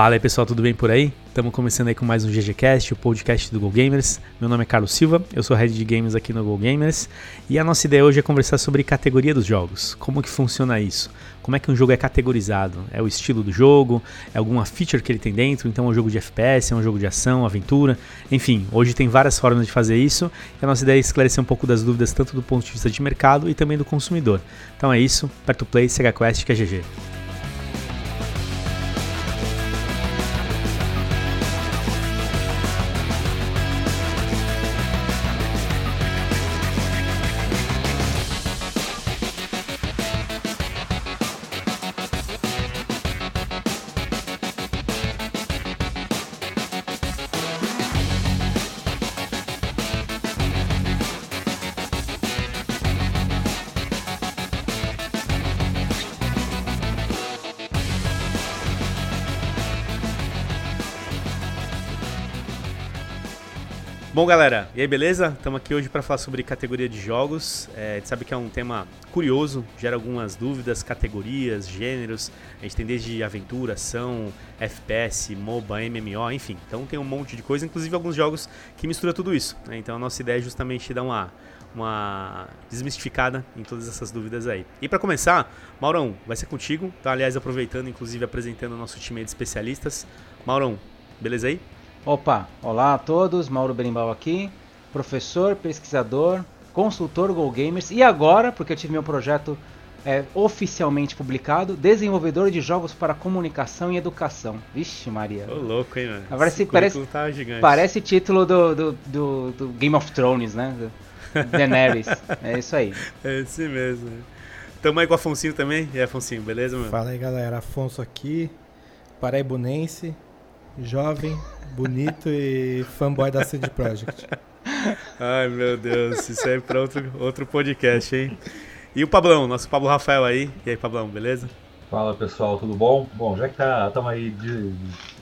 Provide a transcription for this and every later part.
Fala aí pessoal, tudo bem por aí? Estamos começando aí com mais um GGCast, o podcast do Go Gamers. Meu nome é Carlos Silva, eu sou Head de Games aqui no Go Gamers e a nossa ideia hoje é conversar sobre categoria dos jogos. Como que funciona isso? Como é que um jogo é categorizado? É o estilo do jogo? É alguma feature que ele tem dentro? Então é um jogo de FPS, é um jogo de ação, aventura? Enfim, hoje tem várias formas de fazer isso e a nossa ideia é esclarecer um pouco das dúvidas tanto do ponto de vista de mercado e também do consumidor. Então é isso, Perto Play, Sega Quest, que é GG. Bom, galera, e aí, beleza? Estamos aqui hoje para falar sobre categoria de jogos. É, a gente sabe que é um tema curioso, gera algumas dúvidas, categorias, gêneros. A gente tem desde aventura, ação, FPS, MOBA, MMO, enfim. Então tem um monte de coisa, inclusive alguns jogos que misturam tudo isso. Né? Então a nossa ideia é justamente dar uma, uma desmistificada em todas essas dúvidas aí. E para começar, Maurão, vai ser contigo. Tá, aliás, aproveitando, inclusive apresentando o nosso time de especialistas. Maurão, beleza aí? Opa, olá a todos, Mauro Berimbau aqui, professor, pesquisador, consultor Go Gamers e agora, porque eu tive meu projeto é, oficialmente publicado, desenvolvedor de jogos para comunicação e educação. Vixe Maria. Ô louco, hein, mano? Parece, parece, tá parece título do, do, do, do, Game of Thrones, né? Do Daenerys. é isso aí. É esse mesmo. Tamo aí com o Afonso também. E aí, Afonso, beleza, mano? Fala aí, galera. Afonso aqui, paraibunense, jovem, bonito e fanboy da CD Projekt. Ai, meu Deus, isso aí é pra outro, outro podcast, hein? E o Pablão, nosso Pablo Rafael aí. E aí, Pablão, beleza? Fala pessoal, tudo bom? Bom, já que tá, estamos aí de,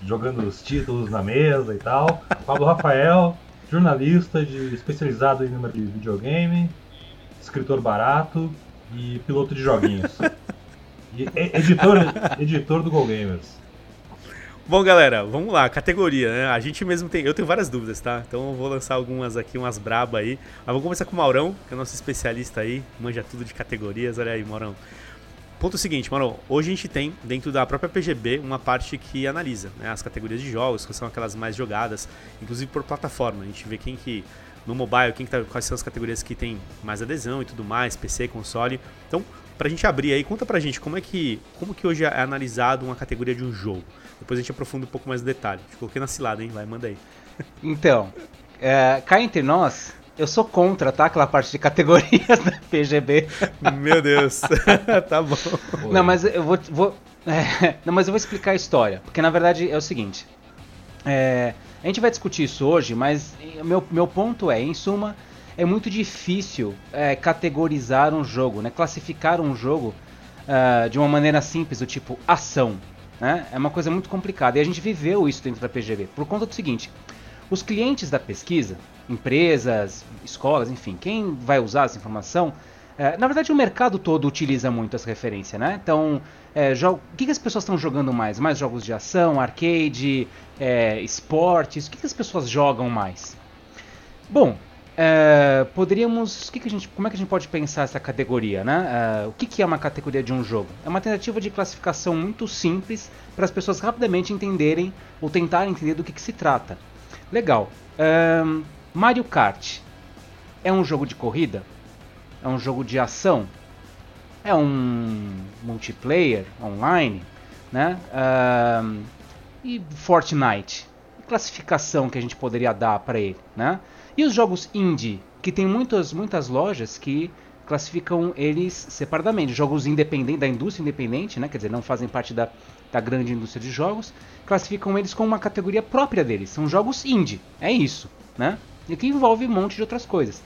jogando os títulos na mesa e tal, Pablo Rafael, jornalista de, especializado em número de videogame, escritor barato e piloto de joguinhos. E editor, editor do Go Gamers. Bom, galera, vamos lá, categoria, né? A gente mesmo tem. Eu tenho várias dúvidas, tá? Então eu vou lançar algumas aqui, umas braba aí. Mas vamos começar com o Maurão, que é o nosso especialista aí, manja tudo de categorias. Olha aí, Maurão. Ponto seguinte, Maurão, hoje a gente tem dentro da própria PGB uma parte que analisa né, as categorias de jogos, que são aquelas mais jogadas, inclusive por plataforma. A gente vê quem que no mobile, quem que tá, quais são as categorias que tem mais adesão e tudo mais, PC, console. Então, pra gente abrir aí, conta pra gente como é que, como que hoje é analisado uma categoria de um jogo. Depois a gente aprofunda um pouco mais no detalhe. Te coloquei na cilada, hein? Vai, manda aí. Então, é, cá entre nós, eu sou contra, tá? Aquela parte de categorias da PGB. Meu Deus. tá bom. Não, mas eu vou. vou é, não, mas eu vou explicar a história. Porque na verdade é o seguinte. É, a gente vai discutir isso hoje, mas meu, meu ponto é, em suma, é muito difícil é, categorizar um jogo, né? Classificar um jogo uh, de uma maneira simples, do tipo ação. Né? É uma coisa muito complicada. E a gente viveu isso dentro da PGV. Por conta do seguinte: os clientes da pesquisa, empresas, escolas, enfim, quem vai usar essa informação, é, na verdade o mercado todo utiliza muito essa referência, né? Então, é, o que, que, as pessoas estão jogando mais? Mais jogos de ação, arcade, é, esportes? O que, que as pessoas jogam mais? Bom, é, poderíamos. Que que gente, como é que a gente pode pensar essa categoria? Né? É, o que, que, é uma categoria de um jogo? É uma tentativa de classificação muito simples para as pessoas rapidamente entenderem ou tentarem entender do que, que se trata. Legal. É, Mario Kart é um jogo de corrida? É um jogo de ação? É um multiplayer online? Né? e Fortnite? Que classificação que a gente poderia dar para ele? Né? E os jogos indie, que tem muitas, muitas lojas que classificam eles separadamente. Jogos independentes, da indústria independente, né? quer dizer, não fazem parte da, da grande indústria de jogos, classificam eles com uma categoria própria deles. São jogos indie, é isso. Né? E que envolve um monte de outras coisas.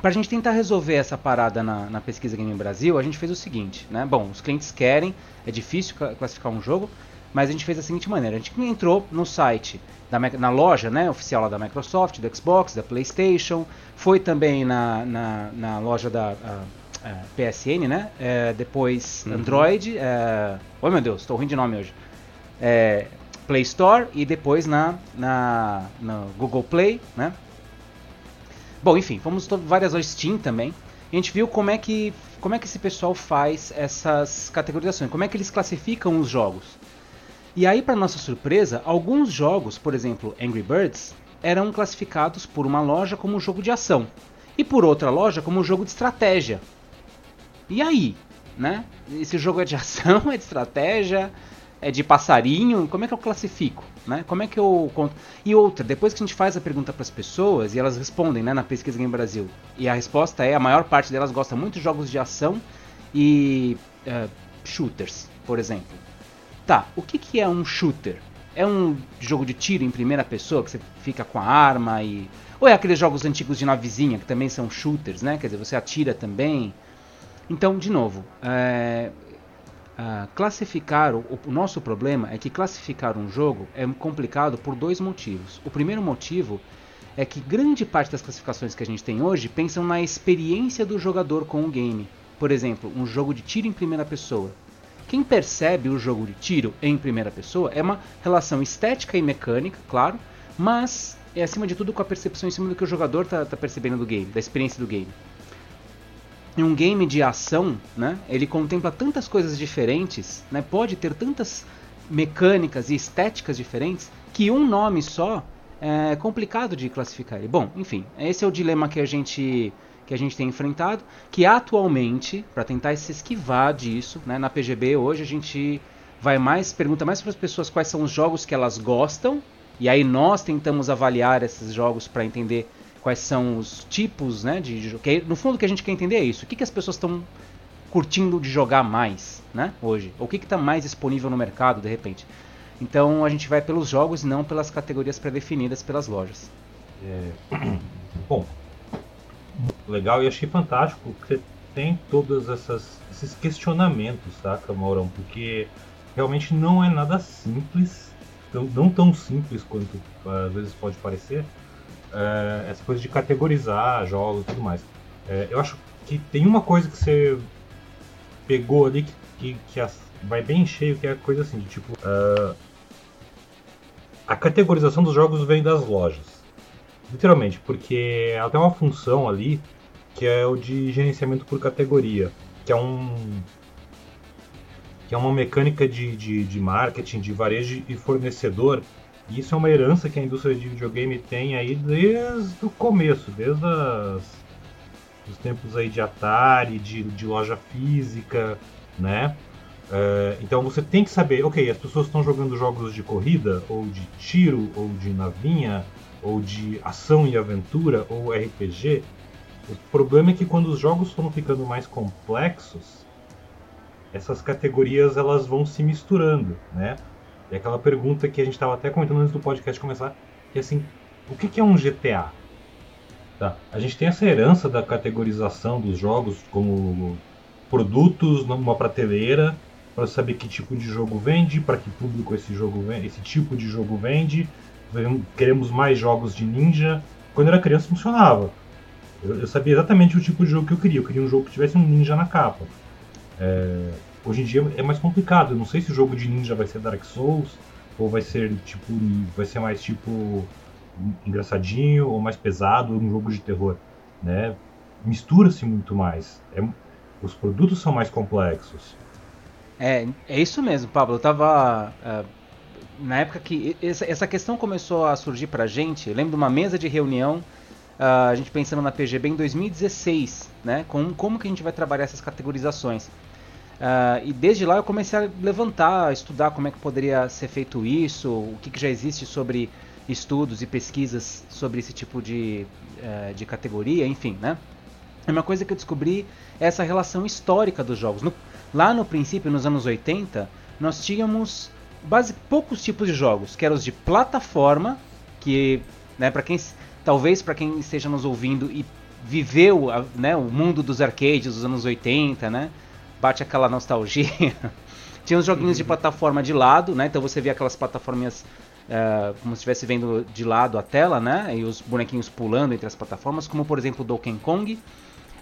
Para a gente tentar resolver essa parada na, na, pesquisa Game Brasil, a gente fez o seguinte, né? Bom, os clientes querem, é difícil classificar um jogo, mas a gente fez da seguinte maneira: a gente entrou no site, da, na loja né, oficial da Microsoft, do Xbox, da PlayStation, foi também na, na, na loja da a, a PSN, né? É, depois uhum. Android. É... Oh meu Deus, estou ruim de nome hoje. é, Play Store e depois na, na, na Google Play, né? Bom, enfim, fomos várias lojas Steam também. a gente viu como é que como é que esse pessoal faz essas categorizações, como é que eles classificam os jogos. E aí, para nossa surpresa, alguns jogos, por exemplo, Angry Birds, eram classificados por uma loja como jogo de ação e por outra loja como jogo de estratégia. E aí, né? Esse jogo é de ação, é de estratégia, é de passarinho? Como é que eu classifico? Né? Como é que eu conto? E outra, depois que a gente faz a pergunta para as pessoas e elas respondem, né, na pesquisa Game Brasil, e a resposta é a maior parte delas gosta muito de jogos de ação e uh, shooters, por exemplo. Tá, o que, que é um shooter? É um jogo de tiro em primeira pessoa que você fica com a arma e ou é aqueles jogos antigos de navezinha que também são shooters, né? Quer dizer, você atira também. Então, de novo, é, uh, classificar o, o, nosso problema é que classificar um jogo é complicado por dois motivos. O primeiro motivo é que grande parte das classificações que a gente tem hoje pensam na experiência do jogador com o game. Por exemplo, um jogo de tiro em primeira pessoa. Quem percebe o jogo de tiro em primeira pessoa é uma relação estética e mecânica, claro, mas é acima de tudo com a percepção em cima do que o jogador está tá percebendo do game, da experiência do game. Em um game de ação, né, ele contempla tantas coisas diferentes, né, pode ter tantas mecânicas e estéticas diferentes, que um nome só é complicado de classificar. Bom, enfim, esse é o dilema que a gente que a gente tem enfrentado, que atualmente, para tentar se esquivar disso, né, na PGB hoje a gente vai mais pergunta mais para as pessoas quais são os jogos que elas gostam e aí nós tentamos avaliar esses jogos para entender quais são os tipos, né, de que no fundo o que a gente quer entender é isso. O que, que as pessoas estão curtindo de jogar mais, né, hoje? O que está mais disponível no mercado de repente? Então a gente vai pelos jogos e não pelas categorias pré-definidas pelas lojas. É... Bom, legal e achei fantástico que você tem todos essas, esses questionamentos, tá, Maurão? Porque realmente não é nada simples, não, tão simples quanto às vezes pode parecer, é, essa coisa de categorizar jogos e tudo mais. É, eu acho que tem uma coisa que você pegou ali que, que, que as, vai bem cheio, que é a coisa assim, de tipo. Uh, a categorização dos jogos vem das lojas. Literalmente, porque ela tem uma função ali que é o de gerenciamento por categoria, que é um que é uma mecânica de, de, de marketing, de varejo e fornecedor. E isso é uma herança que a indústria de videogame tem aí desde o começo, desde as, os tempos aí de Atari, de, de loja física, né? Uh, então você tem que saber, ok, as pessoas estão jogando jogos de corrida, ou de tiro, ou de navinha, ou de ação e aventura, ou RPG, o problema é que quando os jogos foram ficando mais complexos, essas categorias elas vão se misturando, né? E aquela pergunta que a gente estava até comentando antes do podcast começar, que é assim, o que é um GTA? Tá. A gente tem essa herança da categorização dos jogos como produtos numa prateleira para saber que tipo de jogo vende, para que público esse jogo vende, esse tipo de jogo vende, queremos mais jogos de ninja. Quando eu era criança funcionava. Eu, eu, sabia exatamente o tipo de jogo que eu queria. Eu queria um jogo que tivesse um ninja na capa. É, hoje em dia é mais complicado. Eu não sei se o jogo de ninja vai ser Dark Souls ou vai ser tipo, vai ser mais tipo engraçadinho ou mais pesado, um jogo de terror, né? Mistura-se muito mais. É, os produtos são mais complexos. É, é isso mesmo, Pablo. Eu tava uh na época que essa questão começou a surgir pra gente, eu lembro de uma mesa de reunião, uh, a gente pensando na PGB em 2016, né? Com, como que a gente vai trabalhar essas categorizações. Uh, e desde lá eu comecei a levantar, a estudar como é que poderia ser feito isso, o que, que já existe sobre estudos e pesquisas sobre esse tipo de, uh, de categoria, enfim, né? E uma coisa que eu descobri é essa relação histórica dos jogos. No, lá no princípio, nos anos 80, nós tínhamos base, poucos tipos de jogos, que eram os de plataforma, que, né, para quem talvez para quem esteja nos ouvindo e viveu, né, o mundo dos arcades dos anos 80, né? Bate aquela nostalgia. Tinha os joguinhos uhum. de plataforma de lado, né? Então você via aquelas plataforminhas uh, como se estivesse vendo de lado a tela, né? E os bonequinhos pulando entre as plataformas, como por exemplo Donkey Kong.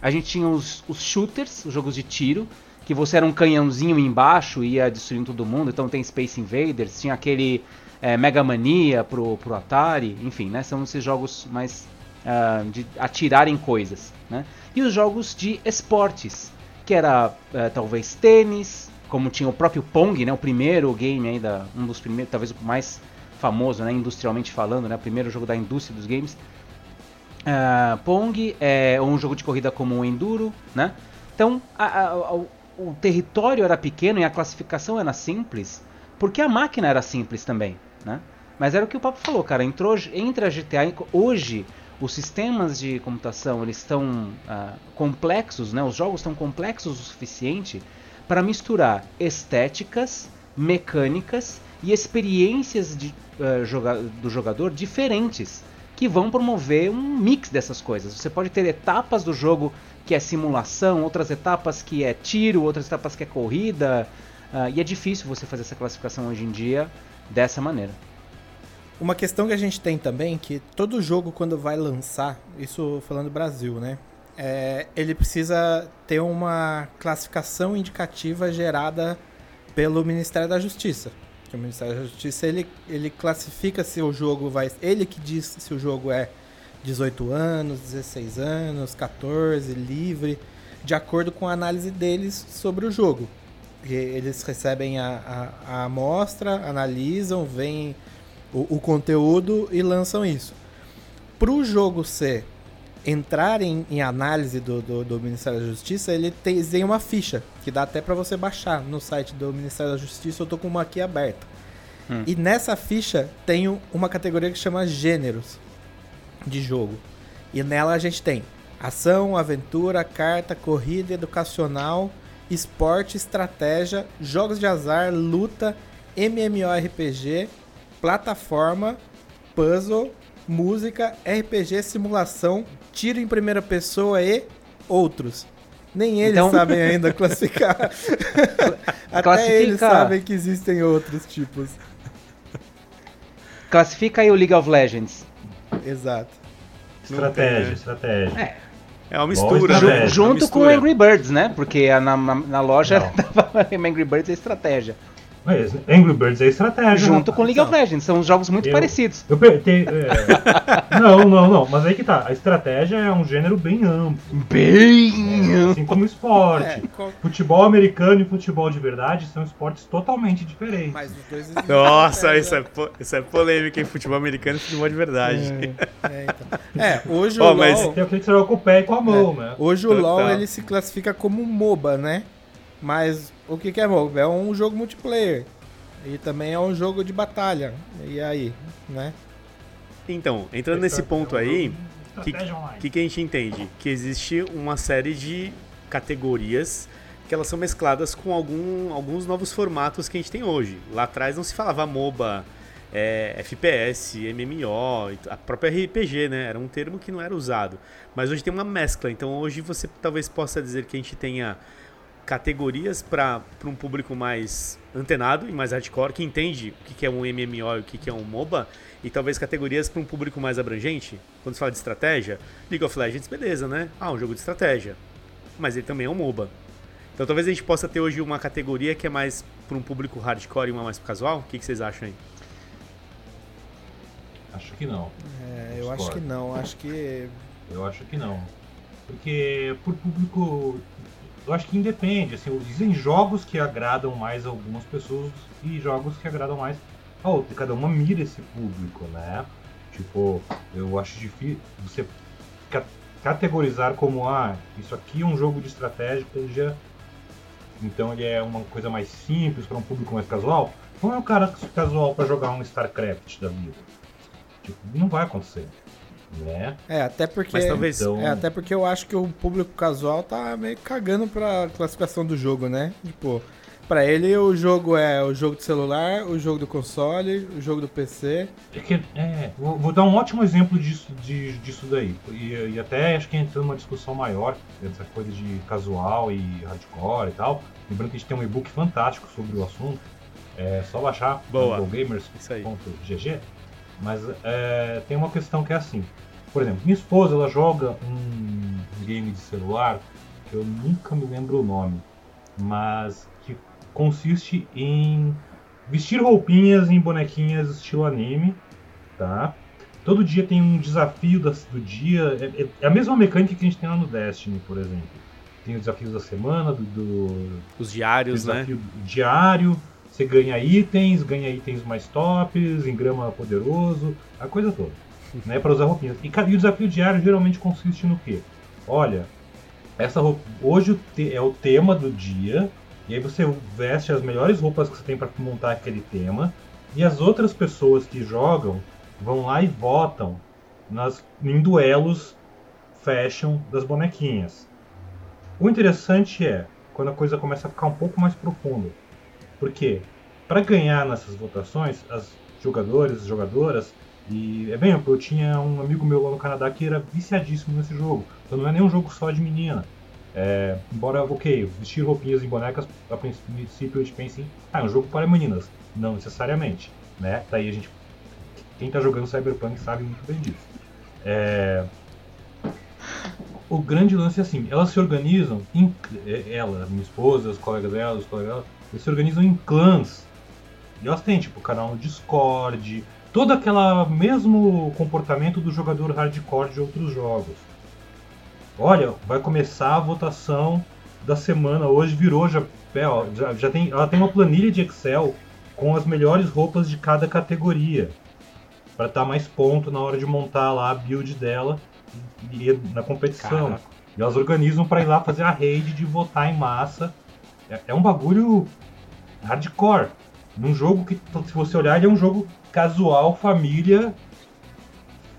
A gente tinha os, os shooters, os jogos de tiro, que você era um canhãozinho embaixo e ia destruindo todo mundo. Então tem Space Invaders, tinha aquele é, Mega Mania pro, pro Atari, enfim, né? São esses jogos mais uh, de atirar em coisas, né? E os jogos de esportes, que era uh, talvez tênis, como tinha o próprio Pong, né? O primeiro game ainda, um dos primeiros, talvez o mais famoso, né? Industrialmente falando, né? O primeiro jogo da indústria dos games. Uh, Pong é um jogo de corrida como o Enduro, né? Então, a, a, o território era pequeno e a classificação era simples, porque a máquina era simples também, né? Mas era o que o Papo falou, cara. Entrou, entre a GTA hoje os sistemas de computação eles estão uh, complexos, né? Os jogos estão complexos o suficiente para misturar estéticas, mecânicas e experiências de, uh, joga do jogador diferentes que vão promover um mix dessas coisas. Você pode ter etapas do jogo que é simulação, outras etapas que é tiro, outras etapas que é corrida. Uh, e é difícil você fazer essa classificação hoje em dia dessa maneira. Uma questão que a gente tem também que todo jogo quando vai lançar, isso falando Brasil, né? É, ele precisa ter uma classificação indicativa gerada pelo Ministério da Justiça. O Ministério da Justiça ele, ele classifica se o jogo vai. Ele que diz se o jogo é 18 anos, 16 anos, 14, livre, de acordo com a análise deles sobre o jogo. Eles recebem a, a, a amostra, analisam, veem o, o conteúdo e lançam isso. Para o jogo ser entrar em, em análise do, do, do, Ministério da Justiça, ele tem, tem uma ficha que dá até para você baixar no site do Ministério da Justiça. Eu tô com uma aqui aberta. Hum. E nessa ficha tem uma categoria que chama gêneros de jogo. E nela a gente tem ação, aventura, carta, corrida, educacional, esporte, estratégia, jogos de azar, luta, MMORPG, plataforma, puzzle, música, RPG, simulação, tiro em primeira pessoa e outros. Nem eles então... sabem ainda classificar. Até Classifica... eles sabem que existem outros tipos. Classifica aí o League of Legends. Exato. Estratégia, estratégia. É. É uma mistura, né? Junto mistura. com Angry Birds, né? Porque na, na, na loja Angry Birds é estratégia. Mas Angry Birds é estratégia. Junto né? com League of Legends, são jogos muito eu, parecidos. Eu, te, é, não, não, não, mas aí que tá. A estratégia é um gênero bem amplo. Bem é, Assim como esporte. É, futebol americano e futebol de verdade são esportes totalmente diferentes. Mas os dois Nossa, isso é, isso é polêmica, em Futebol americano e futebol de verdade. É, é, então. é hoje oh, o mas... LoL... Tem o que você com o pé e com a mão, né? Hoje o LoL ele se classifica como MOBA, né? Mas o que, que é MOBA? É um jogo multiplayer. E também é um jogo de batalha. E aí, né? Então, entrando nesse ponto aí, o que, que, que a gente entende? Que existe uma série de categorias que elas são mescladas com algum, alguns novos formatos que a gente tem hoje. Lá atrás não se falava MOBA, é, FPS, MMO, a própria RPG, né? Era um termo que não era usado. Mas hoje tem uma mescla. Então hoje você talvez possa dizer que a gente tenha categorias para um público mais antenado e mais hardcore, que entende o que é um MMO e o que é um MOBA, e talvez categorias para um público mais abrangente. Quando se fala de estratégia, League of Legends, beleza, né? Ah, um jogo de estratégia. Mas ele também é um MOBA. Então talvez a gente possa ter hoje uma categoria que é mais para um público hardcore e uma mais casual. O que, que vocês acham aí? Acho que não. É, eu acho que não. Acho que. Eu acho que não. Porque por público eu acho que independe, assim, existem jogos que agradam mais algumas pessoas e jogos que agradam mais a outras. Cada uma mira esse público, né? Tipo, eu acho difícil você categorizar como, ah, isso aqui é um jogo de estratégia, então ele é uma coisa mais simples para um público mais casual. Não é um cara casual para jogar um StarCraft da vida. Tipo, não vai acontecer né? É, até porque. Mas talvez. Então... É, até porque eu acho que o público casual tá meio cagando pra classificação do jogo, né? Tipo, pra ele o jogo é o jogo de celular, o jogo do console, o jogo do PC. É, que, é vou, vou, dar um ótimo exemplo disso, de, disso daí. E, e até acho que entrando numa discussão maior, essa coisa de casual e hardcore e tal. Lembrando que a gente tem um e-book fantástico sobre o assunto. É só baixar gamers.gg mas é, tem uma questão que é assim. Por exemplo, minha esposa ela joga um game de celular que eu nunca me lembro o nome. mas que consiste em vestir roupinhas em bonequinhas estilo anime, tá? Todo dia tem um desafio das- do dia. É, é- é a mesma mecânica que a gente tem lá no Destiny, por exemplo. Tem os desafios da semana, do, do Os diários, né? desafio diário. Você ganha itens, ganha itens mais tops, engrama poderoso, a coisa toda. Né, para usar roupinhas. E, e o desafio diário geralmente consiste no quê? Olha, essa roupa, hoje é o tema do dia, e aí você veste as melhores roupas que você tem para montar aquele tema, e as outras pessoas que jogam vão lá e votam nas, em duelos fashion das bonequinhas. O interessante é quando a coisa começa a ficar um pouco mais profunda. Porque para ganhar nessas votações, as jogadores, jogadoras, e é bem eu tinha um amigo meu lá no Canadá que era viciadíssimo nesse jogo. Então não é nem um jogo só de menina. É, embora, ok, vestir roupinhas em bonecas, a princípio a gente pensa em, ah, é um jogo para meninas. Não necessariamente, né? Daí a gente, quem tá jogando Cyberpunk sabe muito bem disso. É, o grande lance é assim, elas se organizam, é, ela, minha esposa, os colegas dela, os colegas dela, eles se organizam em clãs. E elas têm, tipo, canal no Discord, todo aquele mesmo comportamento do jogador hardcore de outros jogos. Olha, vai começar a votação da semana, hoje virou, já, é, já, já tem, ela tem uma planilha de Excel com as melhores roupas de cada categoria. Para dar mais ponto na hora de montar lá a build dela e, e na competição. Caraca. E elas organizam para ir lá fazer a raid de votar em massa. É, é um bagulho hardcore. Num jogo que, se você olhar, ele é um jogo casual, família,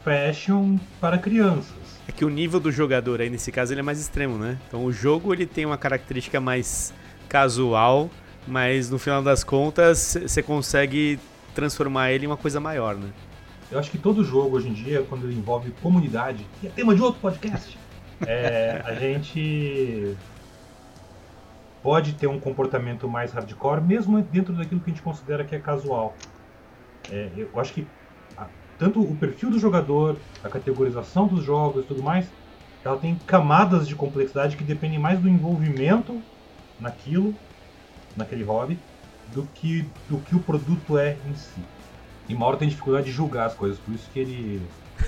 fashion para crianças. É que o nível do jogador aí, nesse caso, ele é mais extremo, né? Então o jogo ele tem uma característica mais casual, mas no final das contas você consegue transformar ele em uma coisa maior, né? Eu acho que todo jogo hoje em dia, quando ele envolve comunidade, que é tema de outro podcast, é, a gente pode ter um comportamento mais hardcore, mesmo dentro daquilo que a gente considera que é casual. É, eu acho que a- tanto o perfil do jogador, a categorização dos jogos e tudo mais, ela tem camadas de complexidade que dependem mais do envolvimento naquilo, naquele hobby, do que, do que o produto é em si. E Mauro tem dificuldade de julgar as coisas, por isso que ele,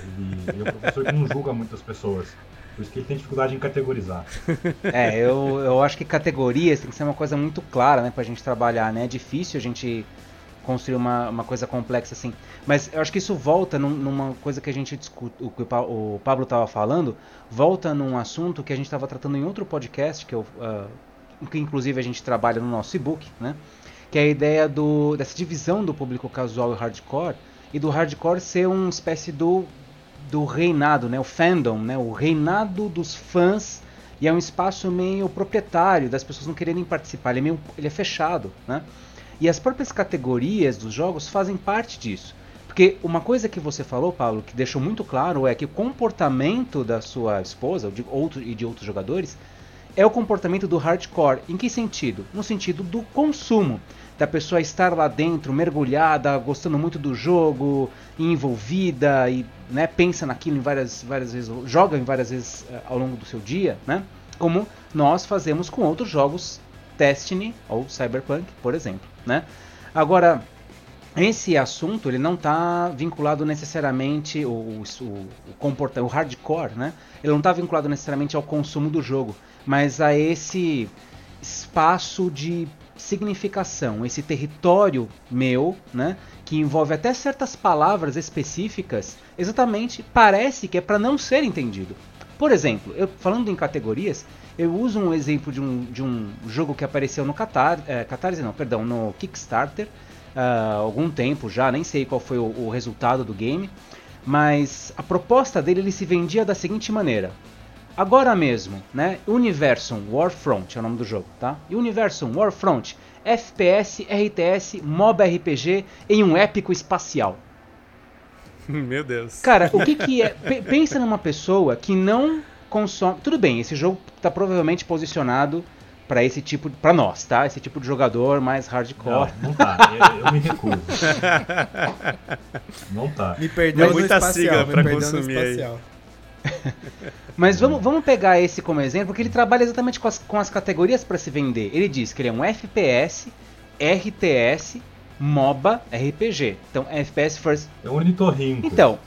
ele, ele é um professor que não julga muitas pessoas. Por isso que ele tem dificuldade em categorizar. É, eu, eu acho que categorias tem que ser uma coisa muito clara, né, pra gente trabalhar, né? É difícil a gente construir uma, uma coisa complexa assim. Mas eu acho que isso volta num- numa coisa que a gente discute, o que o Pa- o Pablo estava falando, volta num assunto que a gente estava tratando em outro podcast, que, eu, ah, que inclusive a gente trabalha no nosso e-book, né? Que é a ideia do, dessa divisão do público casual e hardcore, e do hardcore ser uma espécie do, do reinado, né? O fandom, né? O reinado dos fãs e é um espaço meio proprietário das pessoas não quererem participar. Ele é meio, ele é fechado, né? E as próprias categorias dos jogos fazem parte disso. Porque uma coisa que você falou, Paulo, que deixou muito claro é que o comportamento da sua esposa ou de outro, e de outros jogadores é o comportamento do hardcore. Em que sentido? No sentido do consumo. Da pessoa estar lá dentro, mergulhada, gostando muito do jogo, envolvida e né, pensa naquilo em várias, várias vezes, joga em várias vezes eh, ao longo do seu dia, né? Como nós fazemos com outros jogos Destiny ou Cyberpunk, por exemplo, né? Agora, esse assunto ele não está vinculado necessariamente o, o, o, comporta, o hardcore, né? Ele não está vinculado necessariamente ao consumo do jogo, mas a esse espaço de significação, esse território meu, né? Que envolve até certas palavras específicas, exatamente parece que é para não ser entendido. Por exemplo, eu falando em categorias, eu uso um exemplo de um, de um jogo que apareceu no Catar, é, Catarse, não, perdão, no Kickstarter, há algum tempo já, nem sei qual foi o, o resultado do game, mas a proposta dele ele se vendia da seguinte maneira: agora mesmo, né? Universum Warfront é o nome do jogo, tá? Universum Warfront, FPS, RTS, MOBA RPG em um épico espacial. Meu Deus. Cara, o que que é? P- pensa numa pessoa que não consome. Tudo bem, esse jogo tá provavelmente posicionado para esse tipo, para nós, tá? Esse tipo de jogador mais Não, hardcore. não tá. Eu, eu me recuso. Não tá. Me perdeu É no muita espacial. sigla no consumir aí. Mas vamos, vamos pegar esse como exemplo, porque ele trabalha exatamente com as, com as categorias para se vender. Ele diz que ele é um FPS, RTS, MOBA, RPG. Então, FPS First. É um ornitorrinco. Então,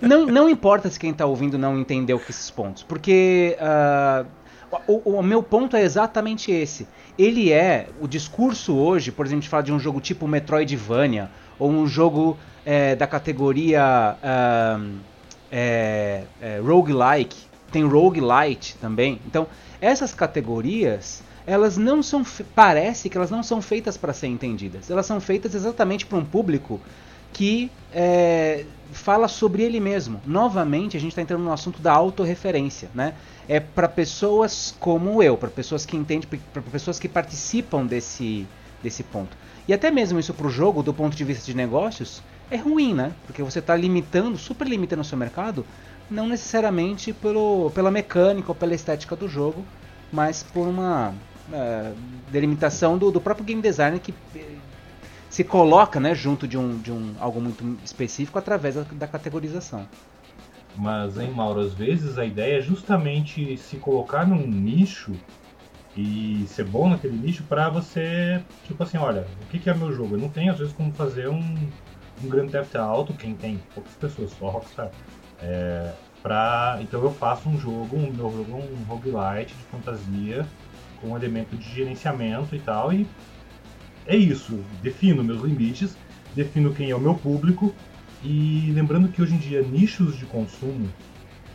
não, não importa se quem está ouvindo não entendeu esses pontos, porque uh, o, o, meu ponto é exatamente esse. Ele é, o discurso hoje, por exemplo, de falar de um jogo tipo Metroidvania, ou um jogo é, da categoria uh, é, é, roguelike, tem roguelite também. Então, essas categorias, elas não são. Parece que elas não são feitas para ser entendidas. Elas são feitas exatamente para um público que é, fala sobre ele mesmo. Novamente, a gente está entrando no assunto da autorreferência, né? É para pessoas como eu, para pessoas que entendem, para pessoas que participam desse, desse ponto. E até mesmo isso para o jogo, do ponto de vista de negócios, é ruim, né? Porque você está limitando, super limitando o seu mercado, não necessariamente pelo, pela mecânica ou pela estética do jogo, mas por uma é, delimitação do, do próprio game designer que eh, se coloca né, junto de, um, de um, algo muito específico através da, da categorização. Mas, hein, Mauro, às vezes a ideia é justamente se colocar num nicho e ser bom naquele nicho para você, tipo assim, olha, o que, que é meu jogo? Eu não tenho às vezes como fazer um, um Grand Theft Auto, quem tem poucas pessoas, só Rockstar. É, pra, então eu faço um jogo, um meu jogo é um roguelite de fantasia com um elemento de gerenciamento e tal, e é isso, defino meus limites, defino quem é o meu público, e lembrando que hoje em dia nichos de consumo,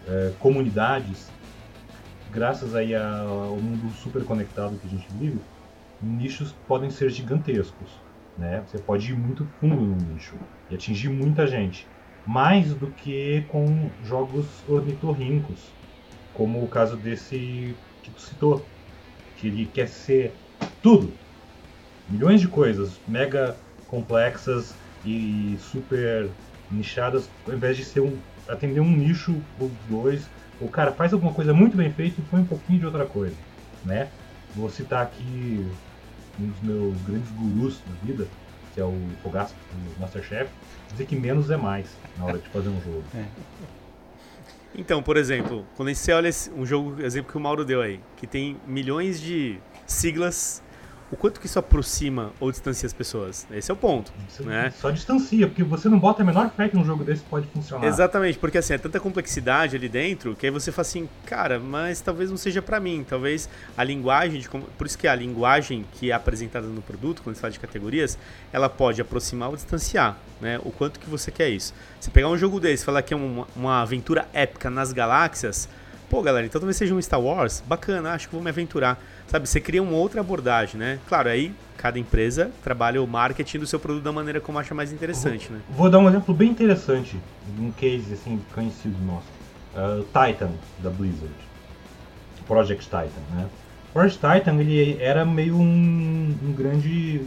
é, comunidades, graças aí ao mundo super conectado que a gente vive, nichos podem ser gigantescos. Né? Você pode ir muito fundo no nicho e atingir muita gente. Mais do que com jogos ornitorrincos, como o caso desse que tu citou, que ele quer ser tudo. Milhões de coisas mega complexas e super nichadas, ao invés de ser um atender um nicho ou dois, o cara faz alguma coisa muito bem feita e põe um pouquinho de outra coisa, né? Vou citar aqui um dos meus grandes gurus da vida, que é o Fogasco do Masterchef, dizer que menos é mais na hora de fazer um jogo. É. Então, por exemplo, quando você olha um jogo, exemplo que o Mauro deu aí, que tem milhões de siglas o quanto que isso aproxima ou distancia as pessoas? Esse é o ponto. Né? Só distancia, porque você não bota a menor fé que um jogo desse pode funcionar. Exatamente, porque assim, é tanta complexidade ali dentro que aí você fala assim, cara, mas talvez não seja para mim. Talvez a linguagem, de, por isso que a linguagem que é apresentada no produto, quando se fala de categorias, ela pode aproximar ou distanciar, né? O quanto que você quer isso. Você pegar um jogo desse e falar que é uma, uma aventura épica nas galáxias, pô, galera, então talvez seja um Star Wars, bacana, acho que vou me aventurar. Sabe, você cria uma outra abordagem, né? Claro, aí cada empresa trabalha o marketing do seu produto da maneira como acha mais interessante, vou, né? Vou dar um exemplo bem interessante, um case assim conhecido nosso. Uh, Titan da Blizzard. Project Titan, né? Project Titan ele era meio um, um grande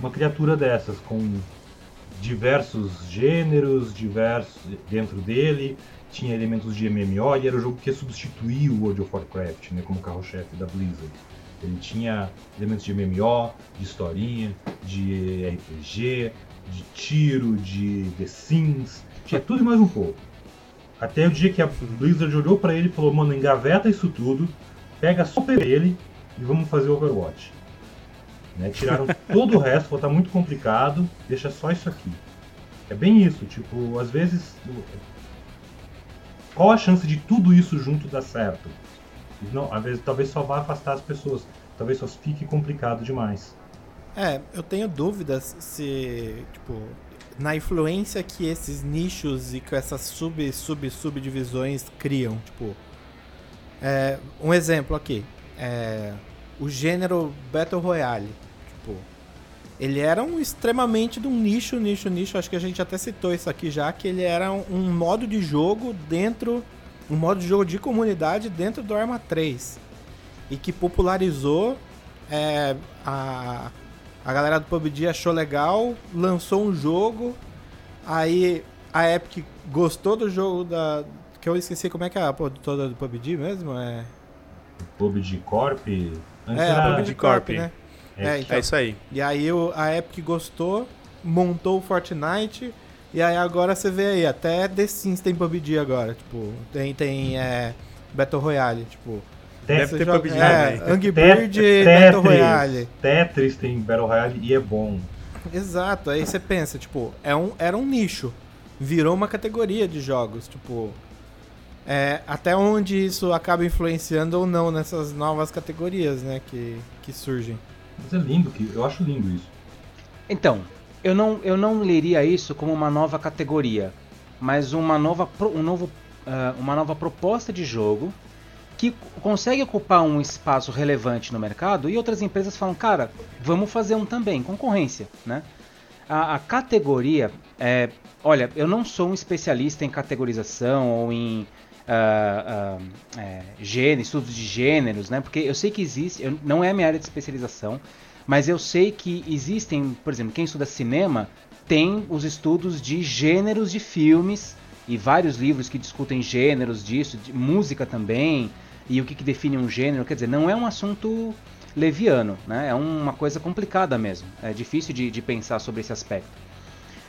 uma criatura dessas com diversos gêneros, diversos dentro dele, tinha elementos de MMO e era o jogo que ia substituir o World of Warcraft né, como carro-chefe da Blizzard. Ele tinha elementos de MMO, de historinha, de RPG, de tiro, de The Sims, tinha tudo e mais um pouco. Até o dia que a Blizzard olhou para ele e falou: Mano, engaveta isso tudo, pega só ele e vamos fazer Overwatch. Né? Tiraram todo o resto, falou: tá muito complicado, deixa só isso aqui. É bem isso, tipo, às vezes qual a chance de tudo isso junto dar certo? Não, às vezes, talvez só vá afastar as pessoas. Talvez só fique complicado demais. É, eu tenho dúvidas se, tipo, na influência que esses nichos e que essas sub, sub, subdivisões criam. Tipo, é, um exemplo aqui. É, o gênero Battle Royale. Ele era um extremamente de um nicho, nicho, nicho. Acho que a gente até citou isso aqui já, que ele era um, um modo de jogo dentro. Um modo de jogo de comunidade dentro do Arma 3. E que popularizou. É, a, a galera do PUBG achou legal, lançou um jogo. Aí a Epic gostou do jogo da. Que eu esqueci como é que é a produtora do PUBG mesmo? É. PUBG Corp? Antes é, a PUBG Corp, Corp né? É, é, então, é isso aí. E aí o, a Epic gostou, montou o Fortnite, E aí agora você vê aí, até The Sims tem PUBG agora, tipo, tem, tem é, Battle Royale, tipo. Deve ter joga, PUBG é, também. Angry Bird Tetris, Battle Royale. Tetris tem Battle Royale e é bom. Exato, aí você pensa, tipo, é um, era um nicho. Virou uma categoria de jogos, tipo. É, até onde isso acaba influenciando ou não nessas novas categorias, né, que, que surgem. Mas é lindo, que eu acho lindo isso. Então, eu não, eu não leria isso como uma nova categoria, mas uma nova, um novo, ah, uma nova proposta de jogo que consegue ocupar um espaço relevante no mercado e outras empresas falam, cara, vamos fazer um também, concorrência, né? A, a categoria, é, olha, eu não sou um especialista em categorização ou em ah, ah, é, estudos de gêneros, né? Porque eu sei que existe, eu- não é a minha área de especialização, mas eu sei que existem, por exemplo, quem estuda cinema tem os estudos de gêneros de filmes e vários livros que discutem gêneros disso, de música também, e o que, que define um gênero. Quer dizer, não é um assunto leviano, né? é uma coisa complicada mesmo. É difícil de, de pensar sobre esse aspecto.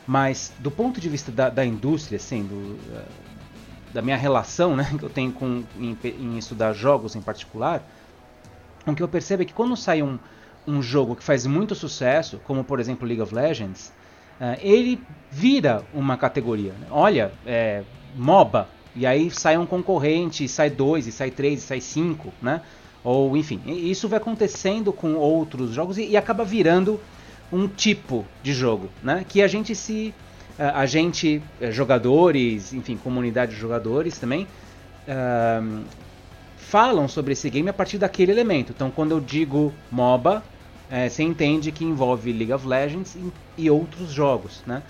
Mas, do ponto de vista da, da indústria, assim, do, da minha relação né, que eu tenho com, em, em estudar jogos em particular, o que eu percebo é que quando sai um, um jogo que faz muito sucesso, como por exemplo League of Legends, eh, ele vira uma categoria. né? Olha, é, MOBA, e aí sai um concorrente, e sai dois, e sai três, e sai cinco, né? Ou enfim, isso vai acontecendo com outros jogos e, e acaba virando um tipo de jogo, né? Que a gente se a a gente, eh, jogadores, enfim, comunidade de jogadores também, ahn, falam sobre esse game a partir daquele elemento. Então, quando eu digo MOBA, eh, você entende que envolve League of Legends e, e outros jogos, né?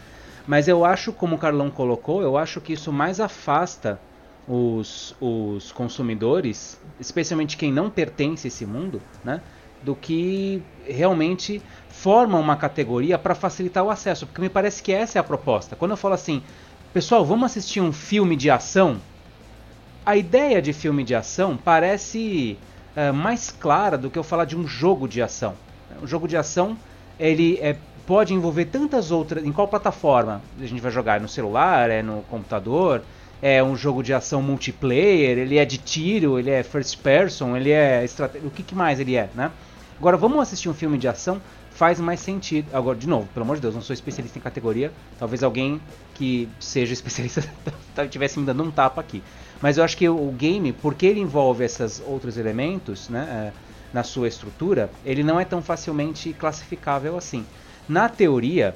Mas eu acho, como o Carlão colocou, eu acho que isso mais afasta os, os consumidores, especialmente quem não pertence a esse mundo, né? Do que realmente forma uma categoria para facilitar o acesso. Porque me parece que essa é a proposta. Quando eu falo assim, pessoal, vamos assistir um filme de ação, a ideia de filme de ação parece eh, mais clara do que eu falar de um jogo de ação. Um jogo de ação ele é, pode envolver tantas outras. Em qual plataforma a gente vai jogar? É no celular? É no computador? É um jogo de ação multiplayer? Ele é de tiro? Ele é first person? Ele é estratégia? O que, que mais ele é, né? Agora vamos assistir um filme de ação faz mais sentido. Agora, de novo, pelo amor de Deus, não sou especialista em categoria. Talvez alguém que seja especialista estivesse me dando um tapa aqui. Mas eu acho que o game, porque ele envolve esses outros elementos, né, eh, na sua estrutura, ele não é tão facilmente classificável assim. Na teoria,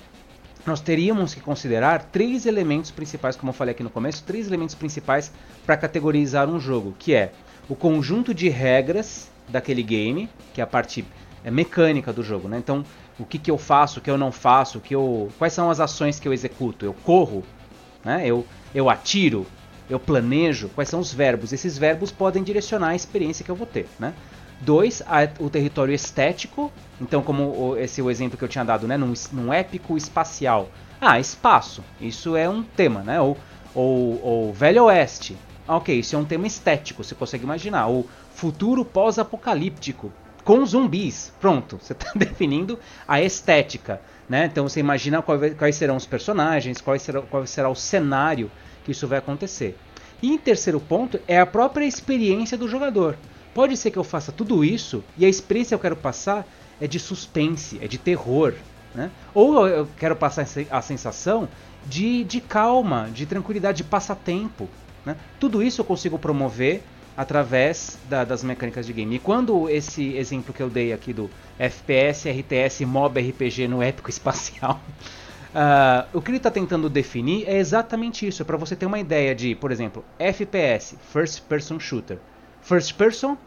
nós teríamos que considerar três elementos principais, como eu falei aqui no começo, três elementos principais para categorizar um jogo, que é o conjunto de regras daquele game, que é a parte é, mecânica do jogo, né? Então, o que, que eu faço, o que eu não faço, o que eu, quais são as ações que eu executo? Eu corro, né? Eu, eu atiro, eu planejo, quais são os verbos? Esses verbos podem direcionar a experiência que eu vou ter, né? Dois, a- o território estético. Então, como esse é o exemplo que eu tinha dado, né? Num, num épico espacial. Ah, espaço. Isso é um tema, né? Ou, ou, ou Velho Oeste. Ah, ok, isso é um tema estético, você consegue imaginar. Ou futuro pós-apocalíptico. Com zumbis. Pronto, você está definindo a estética. Né? Então você imagina quais serão os personagens, qual será, qual será o cenário que isso vai acontecer. E em terceiro ponto é a própria experiência do jogador. Pode ser que eu faça tudo isso e a experiência que eu quero passar é de suspense, é de terror. Né? Ou eu quero passar a sensação de, de calma, de tranquilidade, de passatempo. Né? Tudo isso eu consigo promover através da- das mecânicas de game. E quando esse exemplo que eu dei aqui do FPS, RTS, MOB, RPG no épico espacial, ah, o que ele está tentando definir é exatamente isso, para você ter uma ideia de, por exemplo, FPS, First Person Shooter. First Person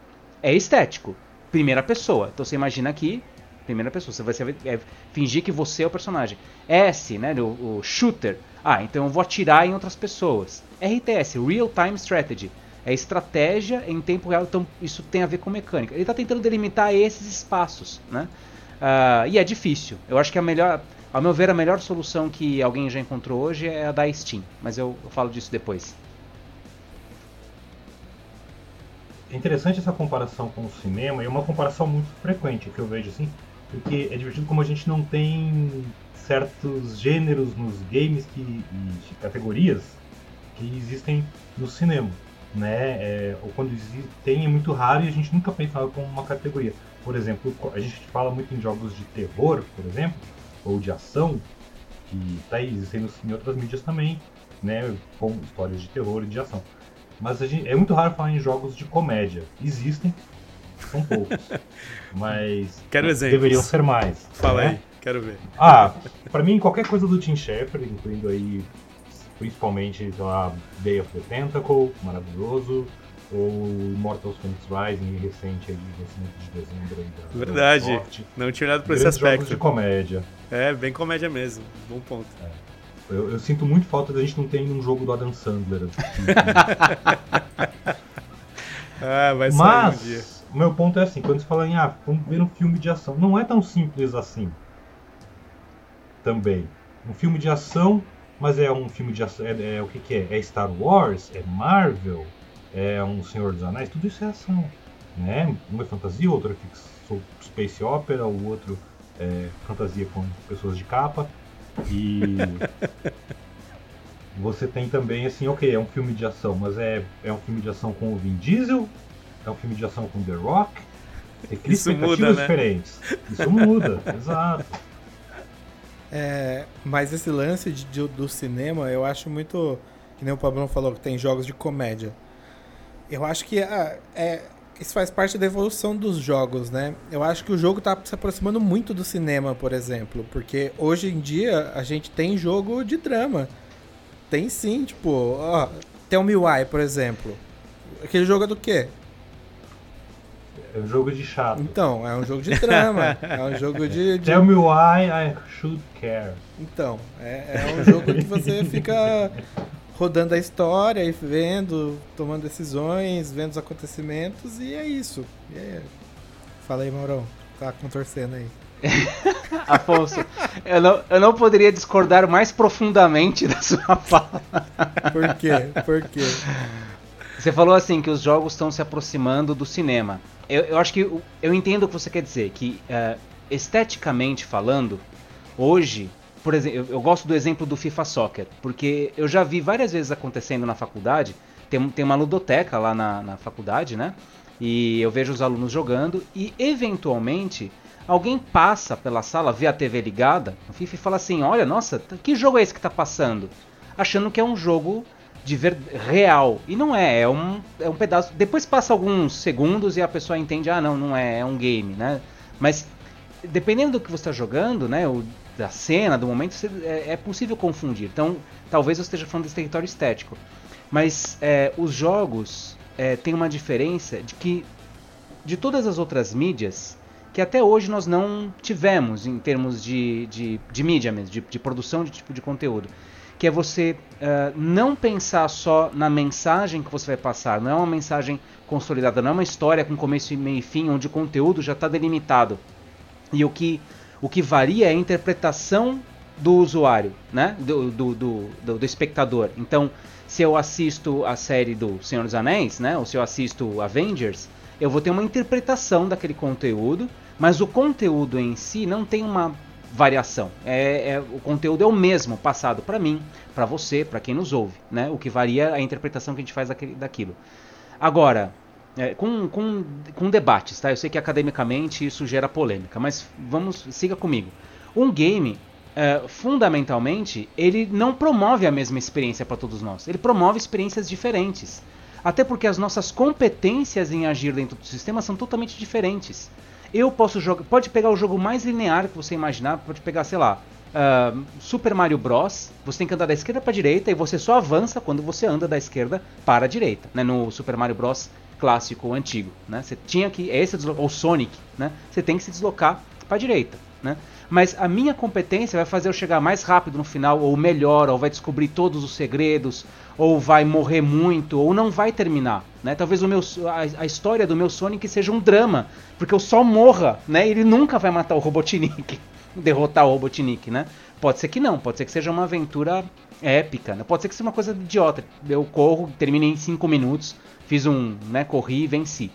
é estético, primeira pessoa. Então você imagina aqui, primeira pessoa, você vai é, fingir que você é o personagem. S, né, o, o Shooter, ah, então eu vou atirar em outras pessoas. RTS, Real Time Strategy, é estratégia em tempo real, então isso tem a ver com mecânica. Ele está tentando delimitar esses espaços, né? Ah, e é difícil. Eu acho que a melhor, ao meu ver, a melhor solução que alguém já encontrou hoje é a da Steam, mas eu, eu falo disso depois. É interessante essa comparação com o cinema e uma comparação muito frequente que eu vejo assim, porque é divertido como a gente não tem certos gêneros nos games que, e categorias que existem no cinema, né? É, ou quando tem é muito raro e a gente nunca pensava como uma categoria. Por exemplo, a gente fala muito em jogos de terror, por exemplo, ou de ação, que tá aí, existem em outras mídias também, né? Com histórias de terror e de ação. Mas gente, é muito raro falar em jogos de comédia. Existem, são poucos. mas Quero exemplos. deveriam ser mais. Fala né? aí, quero ver. Ah, pra mim qualquer coisa do Tim Schafer, incluindo aí principalmente, sei lá, Day of the Tentacle, maravilhoso, ou Immortals Phoenix Rising, recente aí, de dezembro aí da Verdade, Ubisoft. não tinha olhado por esse Grandes jogos aspecto. de comédia. É, bem comédia mesmo, bom ponto. Eu, eu sinto muito falta da gente não ter um jogo do Adam Sandler. Ah, vai sair um dia. Mas, o meu ponto é assim, quando você fala em, ah, vamos ver um filme de ação, não é tão simples assim. Também. Um filme de ação, mas é um filme de ação, é, é o que que é? É Star Wars? É Marvel? É um Senhor dos Anéis? Tudo isso é ação, né? Um é fantasia, o outro é space opera, o outro é fantasia com pessoas de capa. E você tem também assim, ok, é um filme de ação, mas é, é um filme de ação com o Vin Diesel, é um filme de ação com The Rock. Você cria Isso muda, né? diferentes. Isso muda, exato. É, mas esse lance de- de- do cinema, eu acho muito. Que nem o Pablão falou, que tem jogos de comédia. Eu acho que ah, é, isso faz parte da evolução dos jogos, né? Eu acho que o jogo tá se aproximando muito do cinema, por exemplo. Porque hoje em dia a gente tem jogo de drama. Tem sim, tipo, ó, Tell Me Why, por exemplo. Aquele jogo é do quê? É um jogo de chato. Então, é um jogo de drama. é um jogo de. de- Tell me why I should care. Então, é, é um jogo que você fica rodando a história e vendo, tomando decisões, vendo os acontecimentos e é isso. E é- Fala aí, Maurão. Tá contorcendo aí. Afonso, eu não, eu não poderia discordar mais profundamente da sua fala. Por quê? Por quê? Você falou assim que os jogos estão se aproximando do cinema. Eu, eu acho que eu, eu entendo o que você quer dizer, que eh, esteticamente falando, hoje, por exemplo, eu, gosto do exemplo do FIFA Soccer, porque eu já vi várias vezes acontecendo na faculdade, tem, tem uma ludoteca lá na, na faculdade, né? E eu vejo os alunos jogando e eventualmente alguém passa pela sala, vê a TV ligada no FIFA e fala assim: Olha, nossa, que jogo é esse que tá passando? Achando que é um jogo de ver... real. E não é, é um, é um pedaço. Depois passa alguns segundos e a pessoa entende: Ah, não, não é, é um game, né? Mas dependendo do que você está jogando, né? O, da cena, do momento, é, é possível confundir. Então, talvez eu esteja falando desse território estético. Mas é, os jogos é, têm uma diferença de que de todas as outras mídias que até hoje nós não tivemos em termos de, de, de mídia mesmo, de, de produção de tipo de conteúdo. Que é você eh, não pensar só na mensagem que você vai passar, não é uma mensagem consolidada, não é uma história com começo meio e fim, onde o conteúdo já está delimitado. E o que, o que varia é a interpretação do usuário, né? do, do, do, do, do espectador. Então, se eu assisto a série do Senhor dos Anéis, né? ou se eu assisto Avengers, eu vou ter uma interpretação daquele conteúdo, mas o conteúdo em si não tem uma variação. É, é- o conteúdo é o mesmo passado para mim, para você, para quem nos ouve. Né? O que varia é a interpretação que a gente faz daquilo. Agora, é, com, com, com debates, tá? Eu sei que academicamente isso gera polêmica, mas vamos, siga comigo. Um game, é, fundamentalmente, ele não promove a mesma experiência para todos nós. Ele promove experiências diferentes. Até porque as nossas competências em agir dentro do sistema são totalmente diferentes. Eu posso jogar. Pode pegar o jogo mais linear que você imaginar, pode pegar, sei lá, ah, Super Mario Bros. Você tem que andar da esquerda para direita e você só avança quando você anda da esquerda para a direita, né? No Super Mario Bros. Clássico antigo, né? Você tinha que esse deslo- ou Sonic, né? Você tem que se deslocar para direita, né? Mas a minha competência vai fazer eu chegar mais rápido no final, ou melhor, ou vai descobrir todos os segredos, ou vai morrer muito, ou não vai terminar. Né? Talvez o meu, a, a história do meu Sonic seja um drama, porque eu só morra, né? Ele nunca vai matar o Robotnik, derrotar o Robotnik, né? Pode ser que não, pode ser que seja uma aventura épica, né? pode ser que seja uma coisa idiota. Eu corro, termino em 5 minutos, fiz um, né, corri e venci.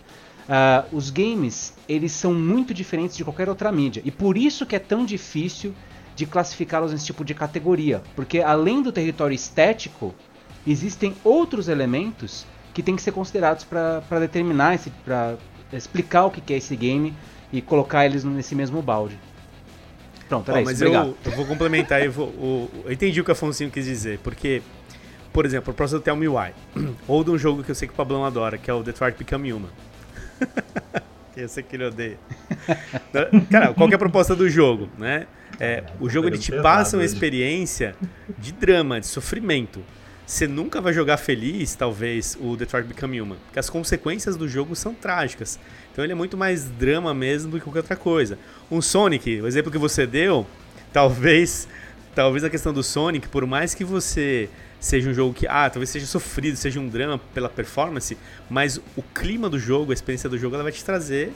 Uh, os games, eles são muito diferentes de qualquer outra mídia. E por isso que é tão difícil de classificá-los nesse tipo de categoria. Porque além do território estético, existem outros elementos que têm que ser considerados para determinar, para explicar o que é esse game e colocar eles nesse mesmo balde. Pronto, era oh, isso. Mas eu, eu, vou complementar, eu, vou, eu entendi o que a Afonso quis dizer, porque, por exemplo, o próximo do Tell Me Why, ou de um jogo que eu sei que o Pablão adora, que é o Detroit Become Human. eu sei que ele odeia. Cara, qual é a proposta do jogo, né? É, o jogo ele te passa uma experiência de drama, de sofrimento. Você nunca vai jogar feliz, talvez, o Detroit Become Human, porque as consequências do jogo são trágicas. Então ele é muito mais drama mesmo do que qualquer outra coisa. Um Sonic, o exemplo que você deu, talvez, talvez a questão do Sonic, por mais que você seja um jogo que, ah, talvez seja sofrido, seja um drama pela performance, mas o clima do jogo, a experiência do jogo, ela vai te trazer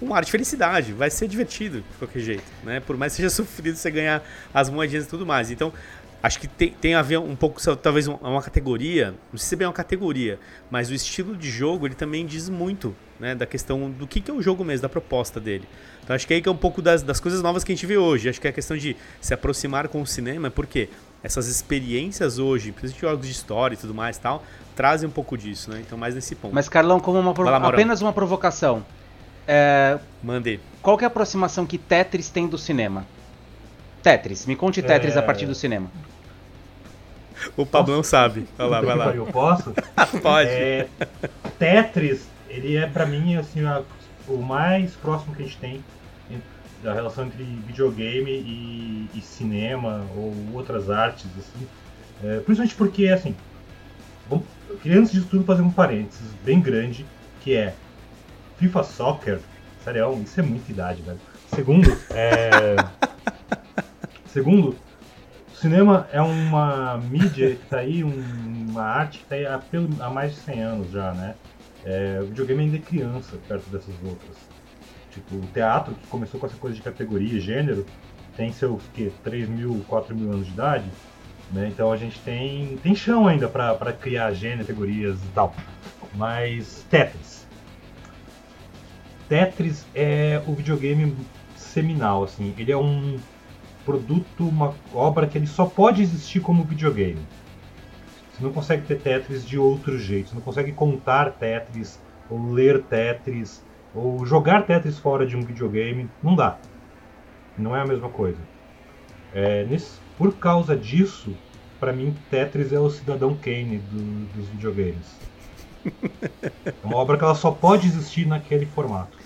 um ar de felicidade, vai ser divertido de qualquer jeito, né? Por mais que seja sofrido você ganhar as moedinhas e tudo mais. Então, acho que tem, tem a ver um pouco, talvez uma categoria, não sei se é bem uma categoria, mas o estilo de jogo ele também diz muito né, da questão do que, que é o jogo mesmo, da proposta dele. Então acho que aí que é um pouco das, das coisas novas que a gente vê hoje. Acho que é a questão de se aproximar com o cinema, porque essas experiências hoje, principalmente jogos de história e tudo mais tal, trazem um pouco disso, né? Então mais nesse ponto. Mas Carlão, como uma lá, apenas uma provocação. É... Mande. Qual é a aproximação que Tetris tem do cinema? Tetris, me conte Tetris é... a partir do cinema. O Pablão sabe. Vai lá, vai lá. Eu posso? Pode. É, Tetris, ele é para mim assim a, o mais próximo que a gente tem da relação entre videogame e, e cinema ou outras artes, assim. É, principalmente porque, assim, vamos, eu queria antes de tudo fazer um parênteses bem grande, que é FIFA Soccer, sério, isso é muita idade, velho. Segundo, é... Segundo, cinema é uma mídia que tá aí, um, uma arte que tá aí há, pelo, há mais de 100 anos já, né? É, o videogame ainda é criança perto dessas outras. Tipo, o teatro, que começou com essa coisa de categoria, gênero, tem seus, que, 3 mil, 4 mil anos de idade, né? Então a gente tem, tem chão ainda para criar gênero, categorias e tal. Mas Tetris. Tetris é o videogame seminal, assim. Ele é um produto, uma obra que ele só pode existir como videogame. Você não consegue ter Tetris de outro jeito. Você não consegue contar Tetris, ou ler Tetris, ou jogar Tetris fora de um videogame. Não dá. Não é a mesma coisa. É, nesse, por causa disso, para mim, Tetris é o Cidadão Kane do, dos videogames. É uma obra que ela só pode existir naquele formato.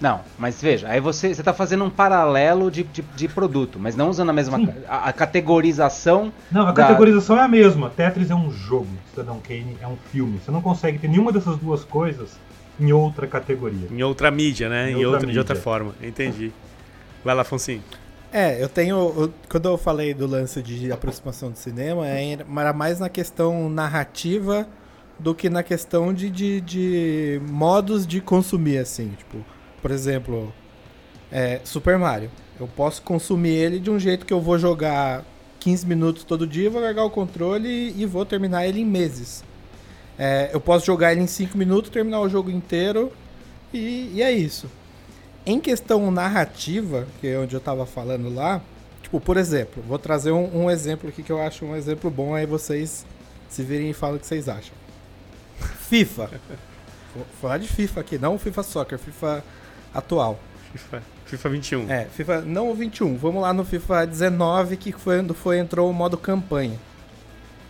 Não, mas veja, aí você está fazendo um paralelo de, de, de, produto, mas não usando a mesma a, a, categorização. Não, a da... categorização é a mesma. Tetris é um jogo, Cidadão Kane é um filme. Você não consegue ter nenhuma dessas duas coisas em outra categoria. Em outra mídia, né? Em, em outra, outra de outra forma. Entendi. Vai lá, Foncinho. É, eu tenho. Quando eu falei do lance de aproximação do cinema, é, era mais na questão narrativa do que na questão de, de, de modos de consumir, assim. Tipo, por exemplo, é, Super Mario. Eu posso consumir ele de um jeito que eu vou jogar 15 minutos todo dia, vou largar o controle e, e vou terminar ele em meses. É, eu posso jogar ele em 5 minutos, terminar o jogo inteiro e, e, é isso. Em questão narrativa, que é onde eu estava falando lá, tipo, por exemplo, vou trazer um, um, exemplo aqui que eu acho um exemplo bom, aí vocês se virem e falam o que vocês acham. FIFA. vou falar de FIFA aqui, não FIFA Soccer, FIFA atual. FIFA, FIFA 21. É, FIFA, não o 21. Vamos lá no FIFA 19 que foi, foi entrou o modo campanha.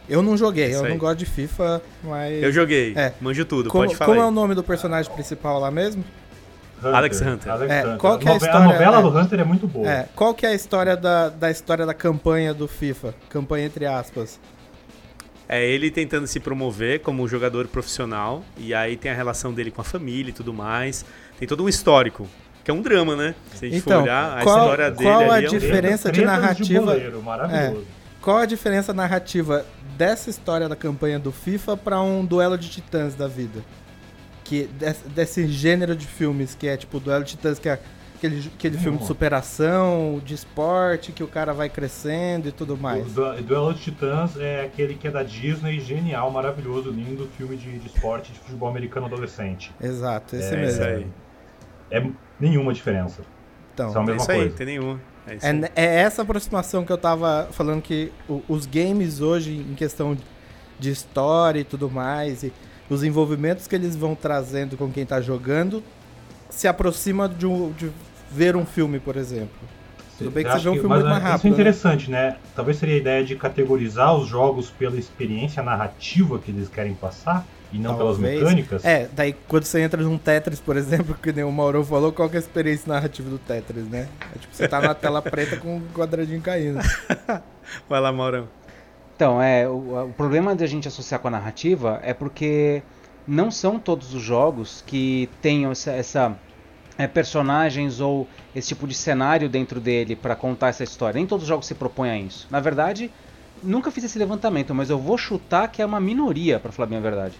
Eu não joguei, eu não gosto de FIFA, mas. Eu joguei, é. manjo tudo, como, pode falar. Como aí. é o nome do personagem principal lá mesmo? Hunter, Alex Hunter. Alex é, Qual que é a, história, a novela é, do Hunter é muito boa. É, qual que é a história da, da história da campanha do FIFA? Campanha entre aspas. É ele tentando se promover como jogador profissional, e aí tem a relação dele com a família e tudo mais. Tem todo um histórico, que é um drama, né? Se a gente então, for olhar, a qual, história dele qual a diferença é um... de narrativa? De maravilhoso. É, qual a diferença narrativa dessa história da campanha do FIFA para um duelo de titãs da vida? Que desse, desse, gênero de filmes que é tipo duelo de titãs que é Aquele, aquele filme de superação, de esporte, que o cara vai crescendo e tudo mais. O Du- Duelo de Titãs é aquele que é da Disney, genial, maravilhoso, lindo filme de, de esporte de futebol americano adolescente. Exato, esse É, mesmo. Isso aí. É mesma diferença. Então, São a É mesma isso aí, coisa. tem nenhuma. É isso É, é essa aproximação que eu tava falando que os games hoje, em questão de história e tudo mais, e os envolvimentos que eles vão trazendo com quem tá jogando, se aproxima de, um- de ver um filme, por exemplo. Tudo bem que vê um filme muito mais Isso rápido, é né? interessante, né? Talvez seria a ideia de categorizar os jogos pela experiência narrativa que eles querem passar e não pelas Talvez. mecânicas. É, daí quando você entra num Tetris, por exemplo, que nem o Mauro falou, qual que é a experiência narrativa do Tetris, né? É tipo, você tá na tela preta com um quadradinho caindo. Vai lá, Maurão. Então, é, o, o problema de a gente associar com a narrativa é porque não são todos os jogos que tenham essa, essa, é, personagens ou esse tipo de cenário dentro dele para contar essa história. Nem todos os jogos se propõem a isso. Na verdade, nunca fiz esse levantamento, mas eu vou chutar que é uma minoria, para falar bem a verdade.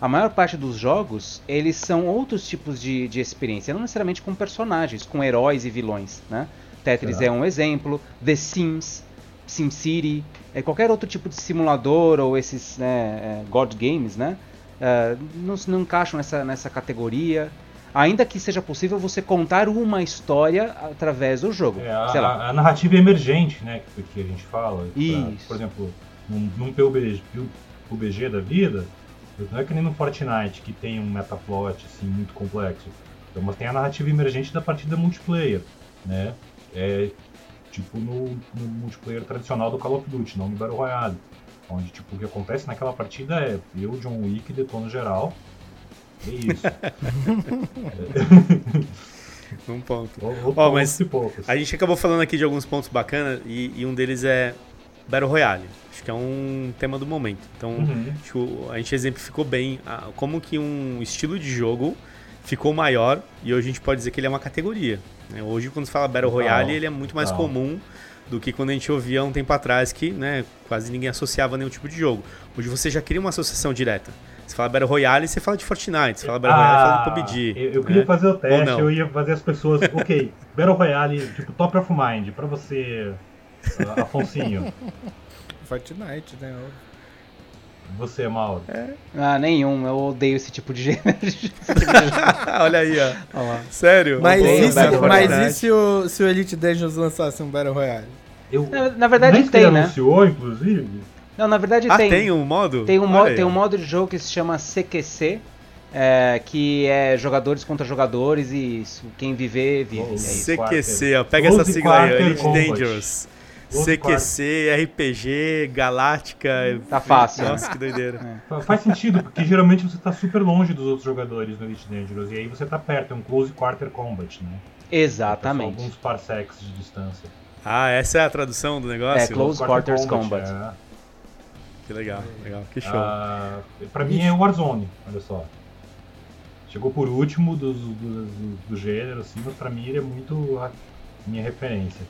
A maior parte dos jogos, eles são outros tipos de, de experiência, não necessariamente com personagens, com heróis e vilões, né? Tetris Será? é um exemplo, The Sims, SimCity, é, qualquer outro tipo de simulador ou esses né, é, God Games, né? é, não, não encaixam nessa, nessa categoria. Ainda que seja possível você contar uma história através do jogo. É, a, a- narrativa emergente, né, que, que a gente fala. Pra- por exemplo, num, num PUBG, PUBG da vida, não é que nem no Fortnite, que tem um metaplot assim, muito complexo. Então, mas tem a narrativa emergente da partida multiplayer, né? É tipo no, no multiplayer tradicional do Call of Duty, não no Battle Royale. Onde tipo, o que acontece naquela partida é eu, John Wick, detono geral. É isso. Um ponto. Ou, Ó, mas poucos. A gente acabou falando aqui de alguns pontos bacanas e, e um deles é Battle Royale. Acho que é um tema do momento. Então, Uhum. a gente exemplificou bem a- como que um estilo de jogo ficou maior e hoje a gente pode dizer que ele é uma categoria. né? Hoje, quando se fala Battle Royale, ele é muito mais comum do que quando a gente ouvia um tempo atrás que né, quase ninguém associava nenhum tipo de jogo. Hoje você já cria uma associação direta. Você fala Battle Royale, você fala de Fortnite. Você fala Battle Royale, você fala de PUBG. Ah, Eu, eu queria né? fazer o teste, eu ia fazer as pessoas. Ok, Battle Royale, tipo, top of mind, pra você, ah, Afonsinho. Fortnite, né? Você, Mauro. Ah, nenhum. Eu odeio esse tipo de gênero. Olha aí, ó. Olha. Sério? Mas, isso, mas e se o, se o Elite Dangerous lançasse um Battle Royale? Eu, Na, na verdade nem tem, né? anunciou, inclusive. Não, na verdade Ah, tem. tem um modo? Tem um, mo- tem um modo de jogo que se chama CQC, é, que é jogadores contra jogadores e quem viver, vive. Oh, É. CQC, ó. Pega essa sigla aí, Elite Combat. Dangerous. CQC, RPG, Galáctica. Tá fácil, Nossa, né? que doideira. Fa- Faz sentido, porque geralmente você tá super longe dos outros jogadores no Elite Dangerous, e aí você tá perto, é um Close Quarter Combat, né? Exatamente. São alguns parsecs de distância. Ah, essa é a tradução do negócio? É, Close Quarters Combat. é. Que legal, legal. Que show. Ah, pra mim é Warzone, olha só. Chegou por último do, do, do, do gênero, assim, mas pra mim ele é muito a minha referência.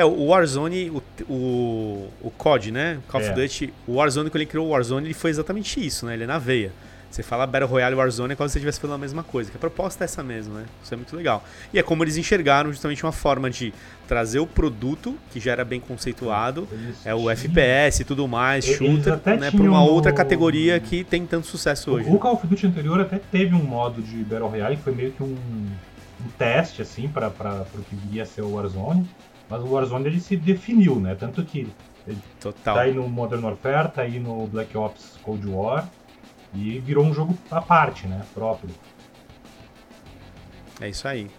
É, o Warzone, o, o, o COD, né? Call of É. Duty, o Warzone, quando ele criou o Warzone, ele foi exatamente isso, né? Ele é na veia. Você fala Battle Royale e Warzone é como se você estivesse falando a mesma coisa, que a proposta é essa mesmo, né? Isso é muito legal. E é como eles enxergaram justamente uma forma de trazer o produto, que já era bem conceituado, Eles é o tinham- FPS e tudo mais, shooter, né? Pra tinham uma outra categoria que tem tanto sucesso hoje. O, o Call of Duty anterior até teve um modo de Battle Royale que foi meio que um, um teste, assim, para o que viria a ser o Warzone. Mas o Warzone ele se definiu, né? Tanto que Total. tá aí no Modern Warfare, tá aí no Black Ops Cold War. E virou um jogo à parte, né? Próprio. É isso aí.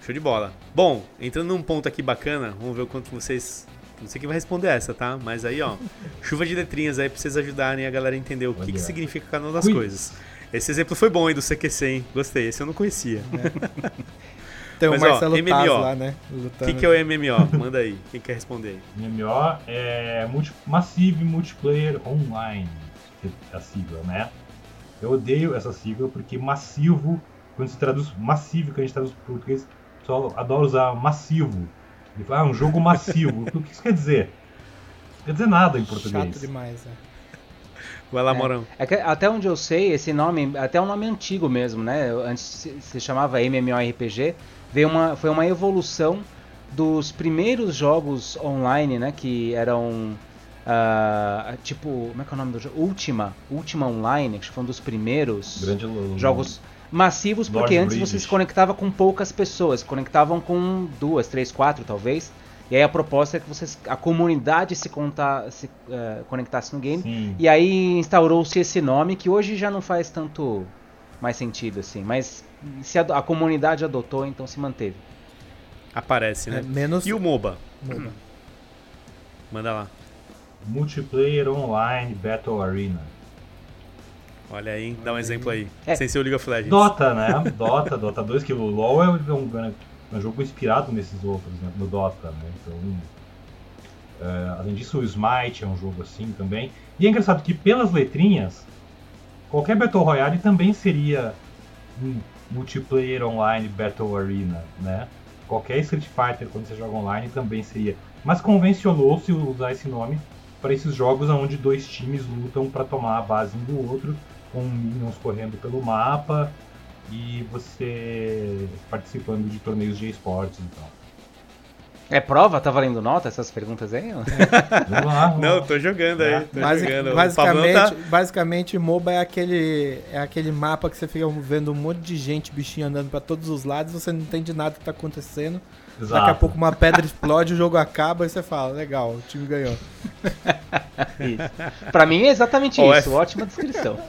Show de bola. Bom, entrando num ponto aqui bacana, vamos ver o quanto vocês. Não sei quem vai responder essa, tá? Mas aí, ó. chuva de letrinhas aí pra vocês ajudarem a galera a entender o que, Olha. que significa cada uma das Quiz. coisa. Esse exemplo foi bom aí do CQC, hein? Gostei. Esse eu não conhecia. Tem Mas, o ó, Marcelo Taz MMO. lá, né? O que, que é o MMO? Manda aí. Quem quer responder aí? MMO é multi Massive Multiplayer Online, é a sigla, né? Eu odeio essa sigla porque massivo, quando se traduz massivo, que a gente traduz para português, o pessoal adora usar massivo. Ele fala, ah, um jogo massivo. o que isso quer dizer? Não quer dizer nada em português. Chato demais, né? Vai lá, É. Morão. É que até onde eu sei, esse nome, até é um nome antigo mesmo, né? Antes se, se chamava MMORPG, veio uma, foi uma evolução dos primeiros jogos online, né? Que eram uh, tipo, como é que é o nome do jogo? Ultima, Ultima Online, que foi um dos primeiros jogos massivos, porque Lord antes British. você se conectava com poucas pessoas, se conectavam com duas, três, quatro talvez. E aí a proposta é que vocês, a comunidade se, conta, se eh, conectasse no game. Sim. E aí instaurou-se esse nome que hoje já não faz tanto mais sentido assim, mas se a, a comunidade adotou, então se manteve. Aparece, né? É, menos. E o MOBA? MOBA. Manda lá. Multiplayer Online Battle Arena. Olha aí, dá um exemplo aí. É. Sem ser o League of Legends. Dota, né? Dota, Dota 2, que o LoL é um, é um jogo inspirado nesses outros, né? no Dota, né? Então, é, além disso, o Smite é um jogo assim também. E é engraçado que pelas letrinhas, qualquer Battle Royale também seria um multiplayer online Battle Arena, né? Qualquer Street Fighter quando você joga online também seria. Mas convencionou-se usar esse nome para esses jogos onde dois times lutam para tomar a base um do outro, com minions correndo pelo mapa e você participando de torneios de esportes e tal. É prova? Tá valendo nota essas perguntas aí? Vamos lá, vamos Não, tô jogando aí. Tô Basi- jogando. O basicamente, tá- basicamente, MOBA é aquele, é aquele mapa que você fica vendo um monte de gente, bichinho andando pra todos os lados, você não entende nada que tá acontecendo. Daqui a Exato. pouco uma pedra explode, o jogo acaba e você fala, legal, o time ganhou. Isso. Pra mim é exatamente Ó, isso, F- ótima descrição.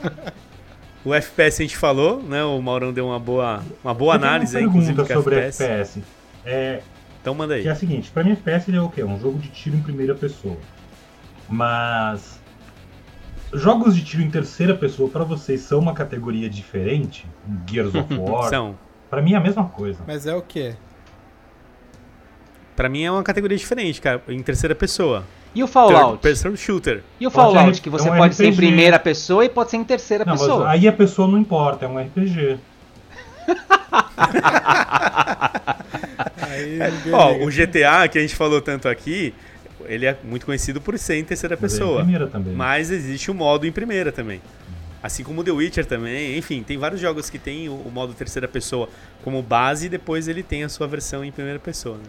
O FPS a gente falou, né? O Maurão deu uma boa, uma boa análise aí, uma inclusive, pergunta sobre FPS. FPS. É, Então manda aí. que é a seguinte, pra mim FPS ele é o quê? Um jogo de tiro em primeira pessoa. Mas jogos de tiro em terceira pessoa pra vocês são uma categoria diferente? Gears of War? São. Pra mim é a mesma coisa. Mas é o quê? Pra mim é uma categoria diferente, cara. Em terceira pessoa. E o Third Fallout? person shooter. E o Fallout, ser- que você é um pode ser em RPG. primeira pessoa e pode ser em terceira Não, mas pessoa. aí a pessoa não importa, é um RPG. Aí É, Ó, o GTA que a gente falou tanto aqui, ele é muito conhecido por ser em terceira Mas é em pessoa. primeira também. Mas existe o modo em primeira também. Assim como The Witcher também. Enfim, tem vários jogos que tem o, o modo terceira pessoa como base e depois ele tem a sua versão em primeira pessoa. Né?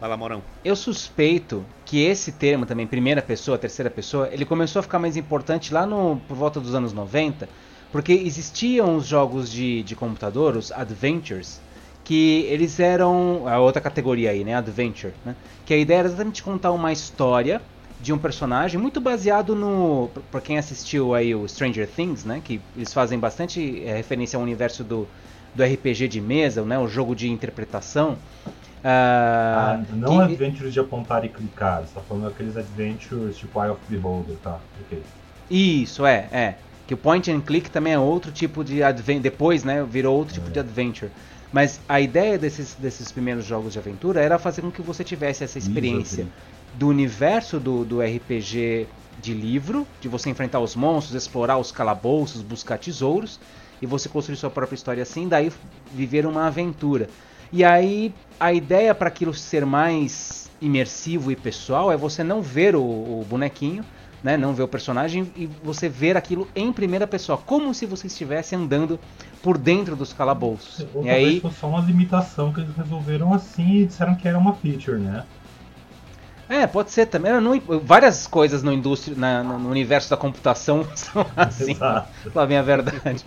Vai lá, Morão. Eu suspeito que esse termo também, primeira pessoa, terceira pessoa, ele começou a ficar mais importante lá no, por volta dos anos 90, porque existiam os jogos de, de computador, os adventures, que eles eram a outra categoria aí, né, adventure, né? Que a ideia era exatamente contar uma história de um personagem muito baseado no, para quem assistiu aí o Stranger Things, né, que eles fazem bastante eh, referência ao universo do do RPG de mesa, né, o jogo de interpretação. Ah, ah, não que- adventures de apontar e clicar, você tá falando aqueles adventures tipo Eye of Beholder, tá? Ok. Isso, é, é. Que o point and click também é outro tipo de adventure. Depois, né, virou outro tipo de adventure. Mas a ideia desses, desses primeiros jogos de aventura era fazer com que você tivesse essa experiência Isso, do universo do, do RPG de livro, de você enfrentar os monstros, explorar os calabouços, buscar tesouros, e você construir sua própria história assim, daí viver uma aventura. E aí a ideia para aquilo ser mais imersivo e pessoal é você não ver o, o bonequinho, né, não ver o personagem e você ver aquilo em primeira pessoa, como se você estivesse andando por dentro dos calabouços. Ou E aí fosse só uma limitação que eles resolveram assim e disseram que era uma feature, né? É, pode ser também. Não- várias coisas no, indústria, na- no universo da computação são assim. Exato. Lá vem a verdade.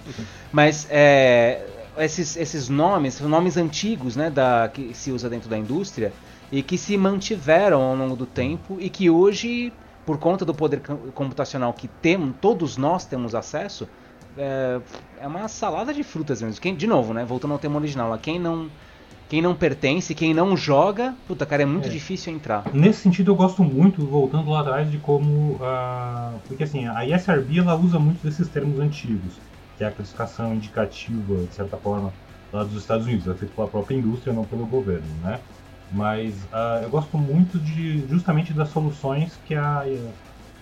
Mas é, esses, esses nomes são nomes antigos né, da, que se usa dentro da indústria e que se mantiveram ao longo do tempo e que hoje, por conta do poder com- computacional que temos, todos nós temos acesso, é, é uma salada de frutas mesmo. Quem, de novo, né, voltando ao tema original, quem não, quem não pertence, quem não joga, puta cara, é muito É. difícil entrar. Nesse sentido, eu gosto muito, voltando lá atrás, de como. ah, porque assim, a ISRB ela usa muito desses termos antigos, que é a classificação indicativa, de certa forma, lá dos Estados Unidos, é feito pela própria indústria, não pelo governo, né? Mas ah, eu gosto muito de justamente das soluções que, a,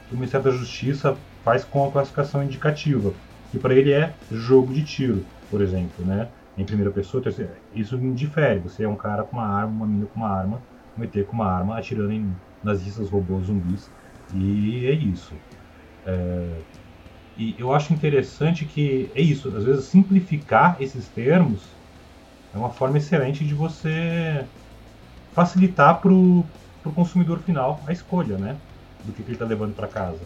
que o Ministério da Justiça faz com a classificação indicativa, que para ele é jogo de tiro, por exemplo, né? Em primeira pessoa, terceira. Isso difere. Você é um cara com uma arma, uma menina com uma arma, um ET com uma arma atirando em nazistas, robôs, zumbis. E é isso. É, E eu acho interessante que é isso, às vezes simplificar esses termos é uma forma excelente de você facilitar para o consumidor final a escolha, né? Do que, que ele está levando para casa.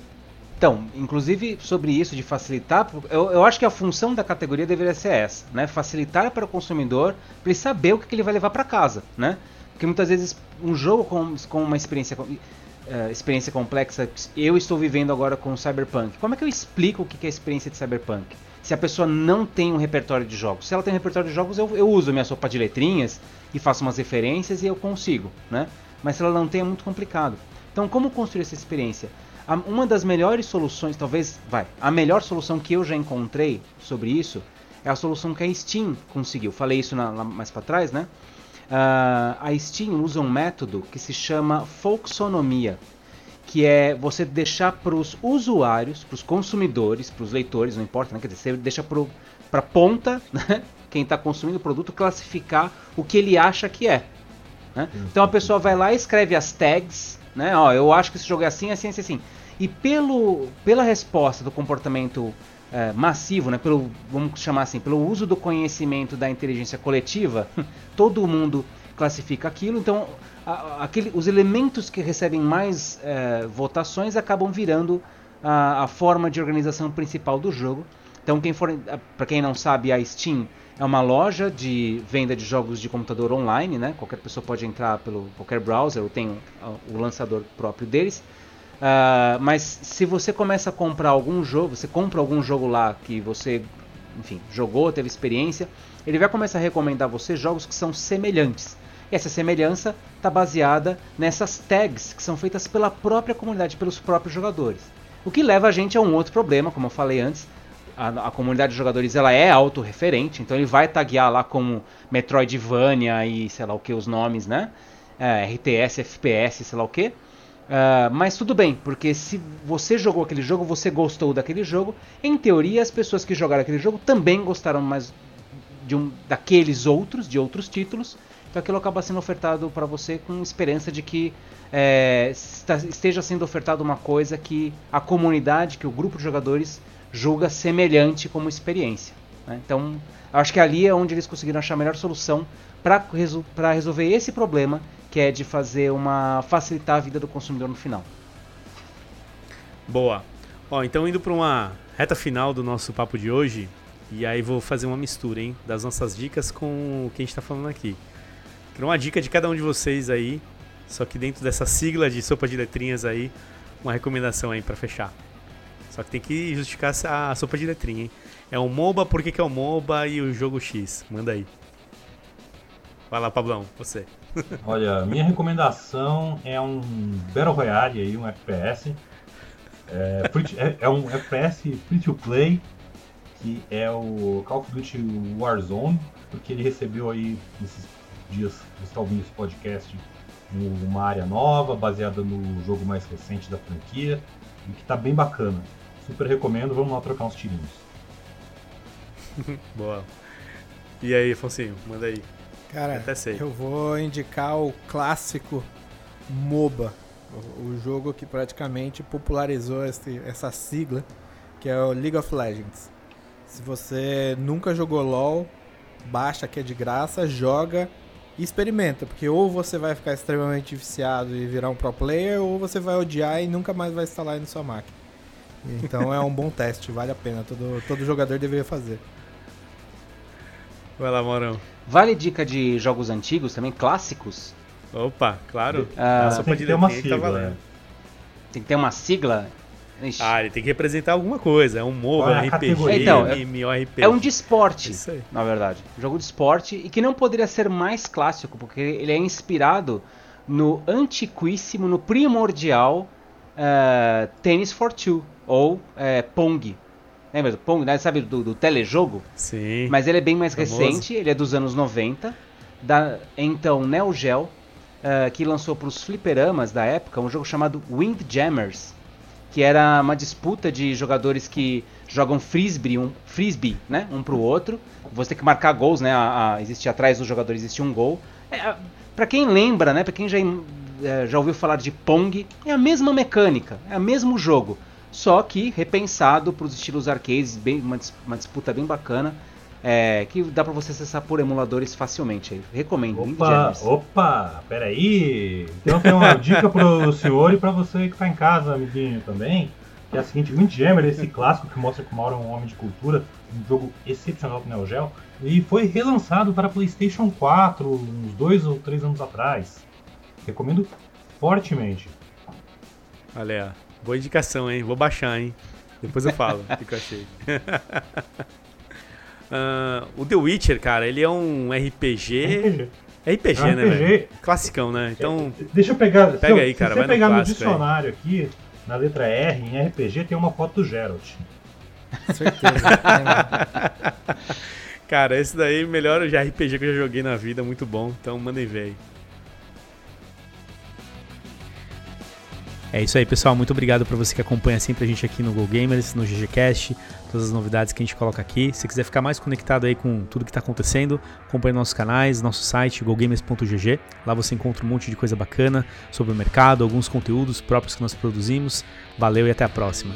Então, inclusive sobre isso de facilitar, eu, eu, acho que a função da categoria deveria ser essa, né? Facilitar para o consumidor para ele saber o que, que ele vai levar para casa, né? Porque muitas vezes um jogo com, com uma experiência, uh, experiência complexa, eu estou vivendo agora com o Cyberpunk. Como é que eu explico o que é a experiência de Cyberpunk? Se a pessoa não tem um repertório de jogos. Se ela tem um repertório de jogos, eu, eu uso minha sopa de letrinhas e faço umas referências e eu consigo, né? Mas se ela não tem, é muito complicado. Então, como construir essa experiência? uma das melhores soluções, talvez, vai, a melhor solução que eu já encontrei sobre isso é a solução que a Steam conseguiu. Falei isso na, lá mais para trás, né? Uh, a Steam usa um método que se chama folksonomia, que é você deixar para os usuários, para os consumidores, para os leitores, não importa, né? Quer dizer, você deixa para a ponta, né? quem está consumindo o produto, classificar o que ele acha que é. Né? Então a pessoa vai lá e escreve as tags, né? Ó, eu acho que esse jogo é assim, assim, assim, assim. E pelo, pela resposta do comportamento é, massivo, né, pelo, vamos chamar assim, pelo uso do conhecimento da inteligência coletiva, todo mundo classifica aquilo. Então, a, aquele, os elementos que recebem mais é, votações acabam virando a, a, forma de organização principal do jogo. Então, quem for, para quem não sabe, a Steam é uma loja de venda de jogos de computador online, né? Qualquer pessoa pode entrar pelo qualquer browser, ou tem o lançador próprio deles. Uh, mas se você começa a comprar algum jogo, você compra algum jogo lá que você, enfim, jogou, teve experiência, ele vai começar a recomendar a você jogos que são semelhantes. Essa semelhança está baseada nessas tags que são feitas pela própria comunidade, pelos próprios jogadores. O que leva a gente a um outro problema, como eu falei antes, a, a, comunidade de jogadores ela é autorreferente, então ele vai taguear lá como Metroidvania e sei lá o que os nomes, né? É, RTS, FPS, sei lá o que. Uh, mas tudo bem, porque se você jogou aquele jogo, você gostou daquele jogo, em teoria as pessoas que jogaram aquele jogo também gostaram mais de um, daqueles outros, de outros títulos, então aquilo acaba sendo ofertado para você com esperança de que é, esteja sendo ofertado uma coisa que a comunidade, que o grupo de jogadores julga semelhante como experiência. Né? Então acho que ali é onde eles conseguiram achar a melhor solução para resol resolver esse problema que é de fazer uma facilitar a vida do consumidor no final. Boa. Ó, então indo para uma reta final do nosso papo de hoje, e aí vou fazer uma mistura, hein, das nossas dicas com o que a gente está falando aqui. Quero uma dica de cada um de vocês aí, só que dentro dessa sigla de sopa de letrinhas aí, uma recomendação aí para fechar. Só que tem que justificar a sopa de letrinha, hein? É um MOBA, por que, é um MOBA e o jogo X? Manda aí. Vai lá, Pablão, você. Olha, minha recomendação é um Battle Royale aí, um FPS. É, é, é, um FPS free to play, que é o Call of Duty Warzone, porque ele recebeu aí nesses dias que está ouvindo esse podcast uma área nova, baseada no jogo mais recente da franquia, e que está bem bacana. Super recomendo, vamos lá trocar uns tirinhos. Boa. E aí, Foncinho, manda aí. Cara, eu vou indicar o clássico MOBA, o jogo que praticamente popularizou esse, essa sigla, que é o League of Legends. Se você nunca jogou LoL, baixa que é de graça, joga e experimenta, porque ou você vai ficar extremamente viciado e virar um pro player, ou você vai odiar e nunca mais vai instalar na sua máquina. Então é um bom teste, vale a pena, todo, todo jogador deveria fazer. Vai lá, Morão. Vale dica de jogos antigos também, clássicos? Opa, claro. Ah, tem que ter uma tá sigla. Tá. Tem que ter uma sigla? Ixi. Ah, ele tem que representar alguma coisa. É um MOBA, é RPG, então, MMORPG. É um de esporte, na verdade. Um jogo de esporte e que não poderia ser mais clássico, porque ele é inspirado no antiquíssimo, no primordial uh, Tennis for Two, ou uh, Pong, Lembra do Pong? Né? Sabe do, do telejogo? Sim. Mas ele é bem mais famoso. recente, ele é dos anos 90. Da, então, Neo Geo, uh, que lançou para os fliperamas da época um jogo chamado Windjammers, que era uma disputa de jogadores que jogam frisbee, um, frisbee né? um para o outro. Você tem que marcar gols, né? A, a, existe atrás do jogador existe um gol. É, para quem lembra, né? Para quem já, é, já ouviu falar de Pong, é a mesma mecânica, é o mesmo jogo só que repensado para os estilos arcades, bem, uma, uma, disputa bem bacana. É, que dá pra você acessar por emuladores facilmente aí. Recomendo. Opa, opa, peraí. Então tem uma dica pro senhor e pra você que tá em casa, amiguinho, também. Que é a seguinte, Windjammer, esse clássico que mostra que o Mauro é um homem de cultura, um jogo excepcional do Neo Geo, e foi relançado para PlayStation 4 uns dois ou três anos atrás. Recomendo fortemente. Olha, boa indicação, hein? Vou baixar, hein? Depois eu falo o que eu achei. uh, o The Witcher, cara, ele é um RPG. RPG. RPG, é um né, RPG. velho? Classicão, né? Então. Deixa eu pegar. Pega eu, aí, cara. Se você pegar no, no dicionário aí. aqui, na letra R, em RPG, tem uma foto do Geralt. Certeza. cara, esse daí é o melhor RPG que eu já joguei na vida, muito bom. Então mandem ver aí. É isso aí, pessoal. Muito obrigado para você que acompanha sempre a gente aqui no Go Gamers, no GGCast, todas as novidades que a gente coloca aqui. Se quiser ficar mais conectado aí com tudo que está acontecendo, acompanhe nossos canais, nosso site, gogamers.gg. Lá você encontra um monte de coisa bacana sobre o mercado, alguns conteúdos próprios que nós produzimos. Valeu e até a próxima.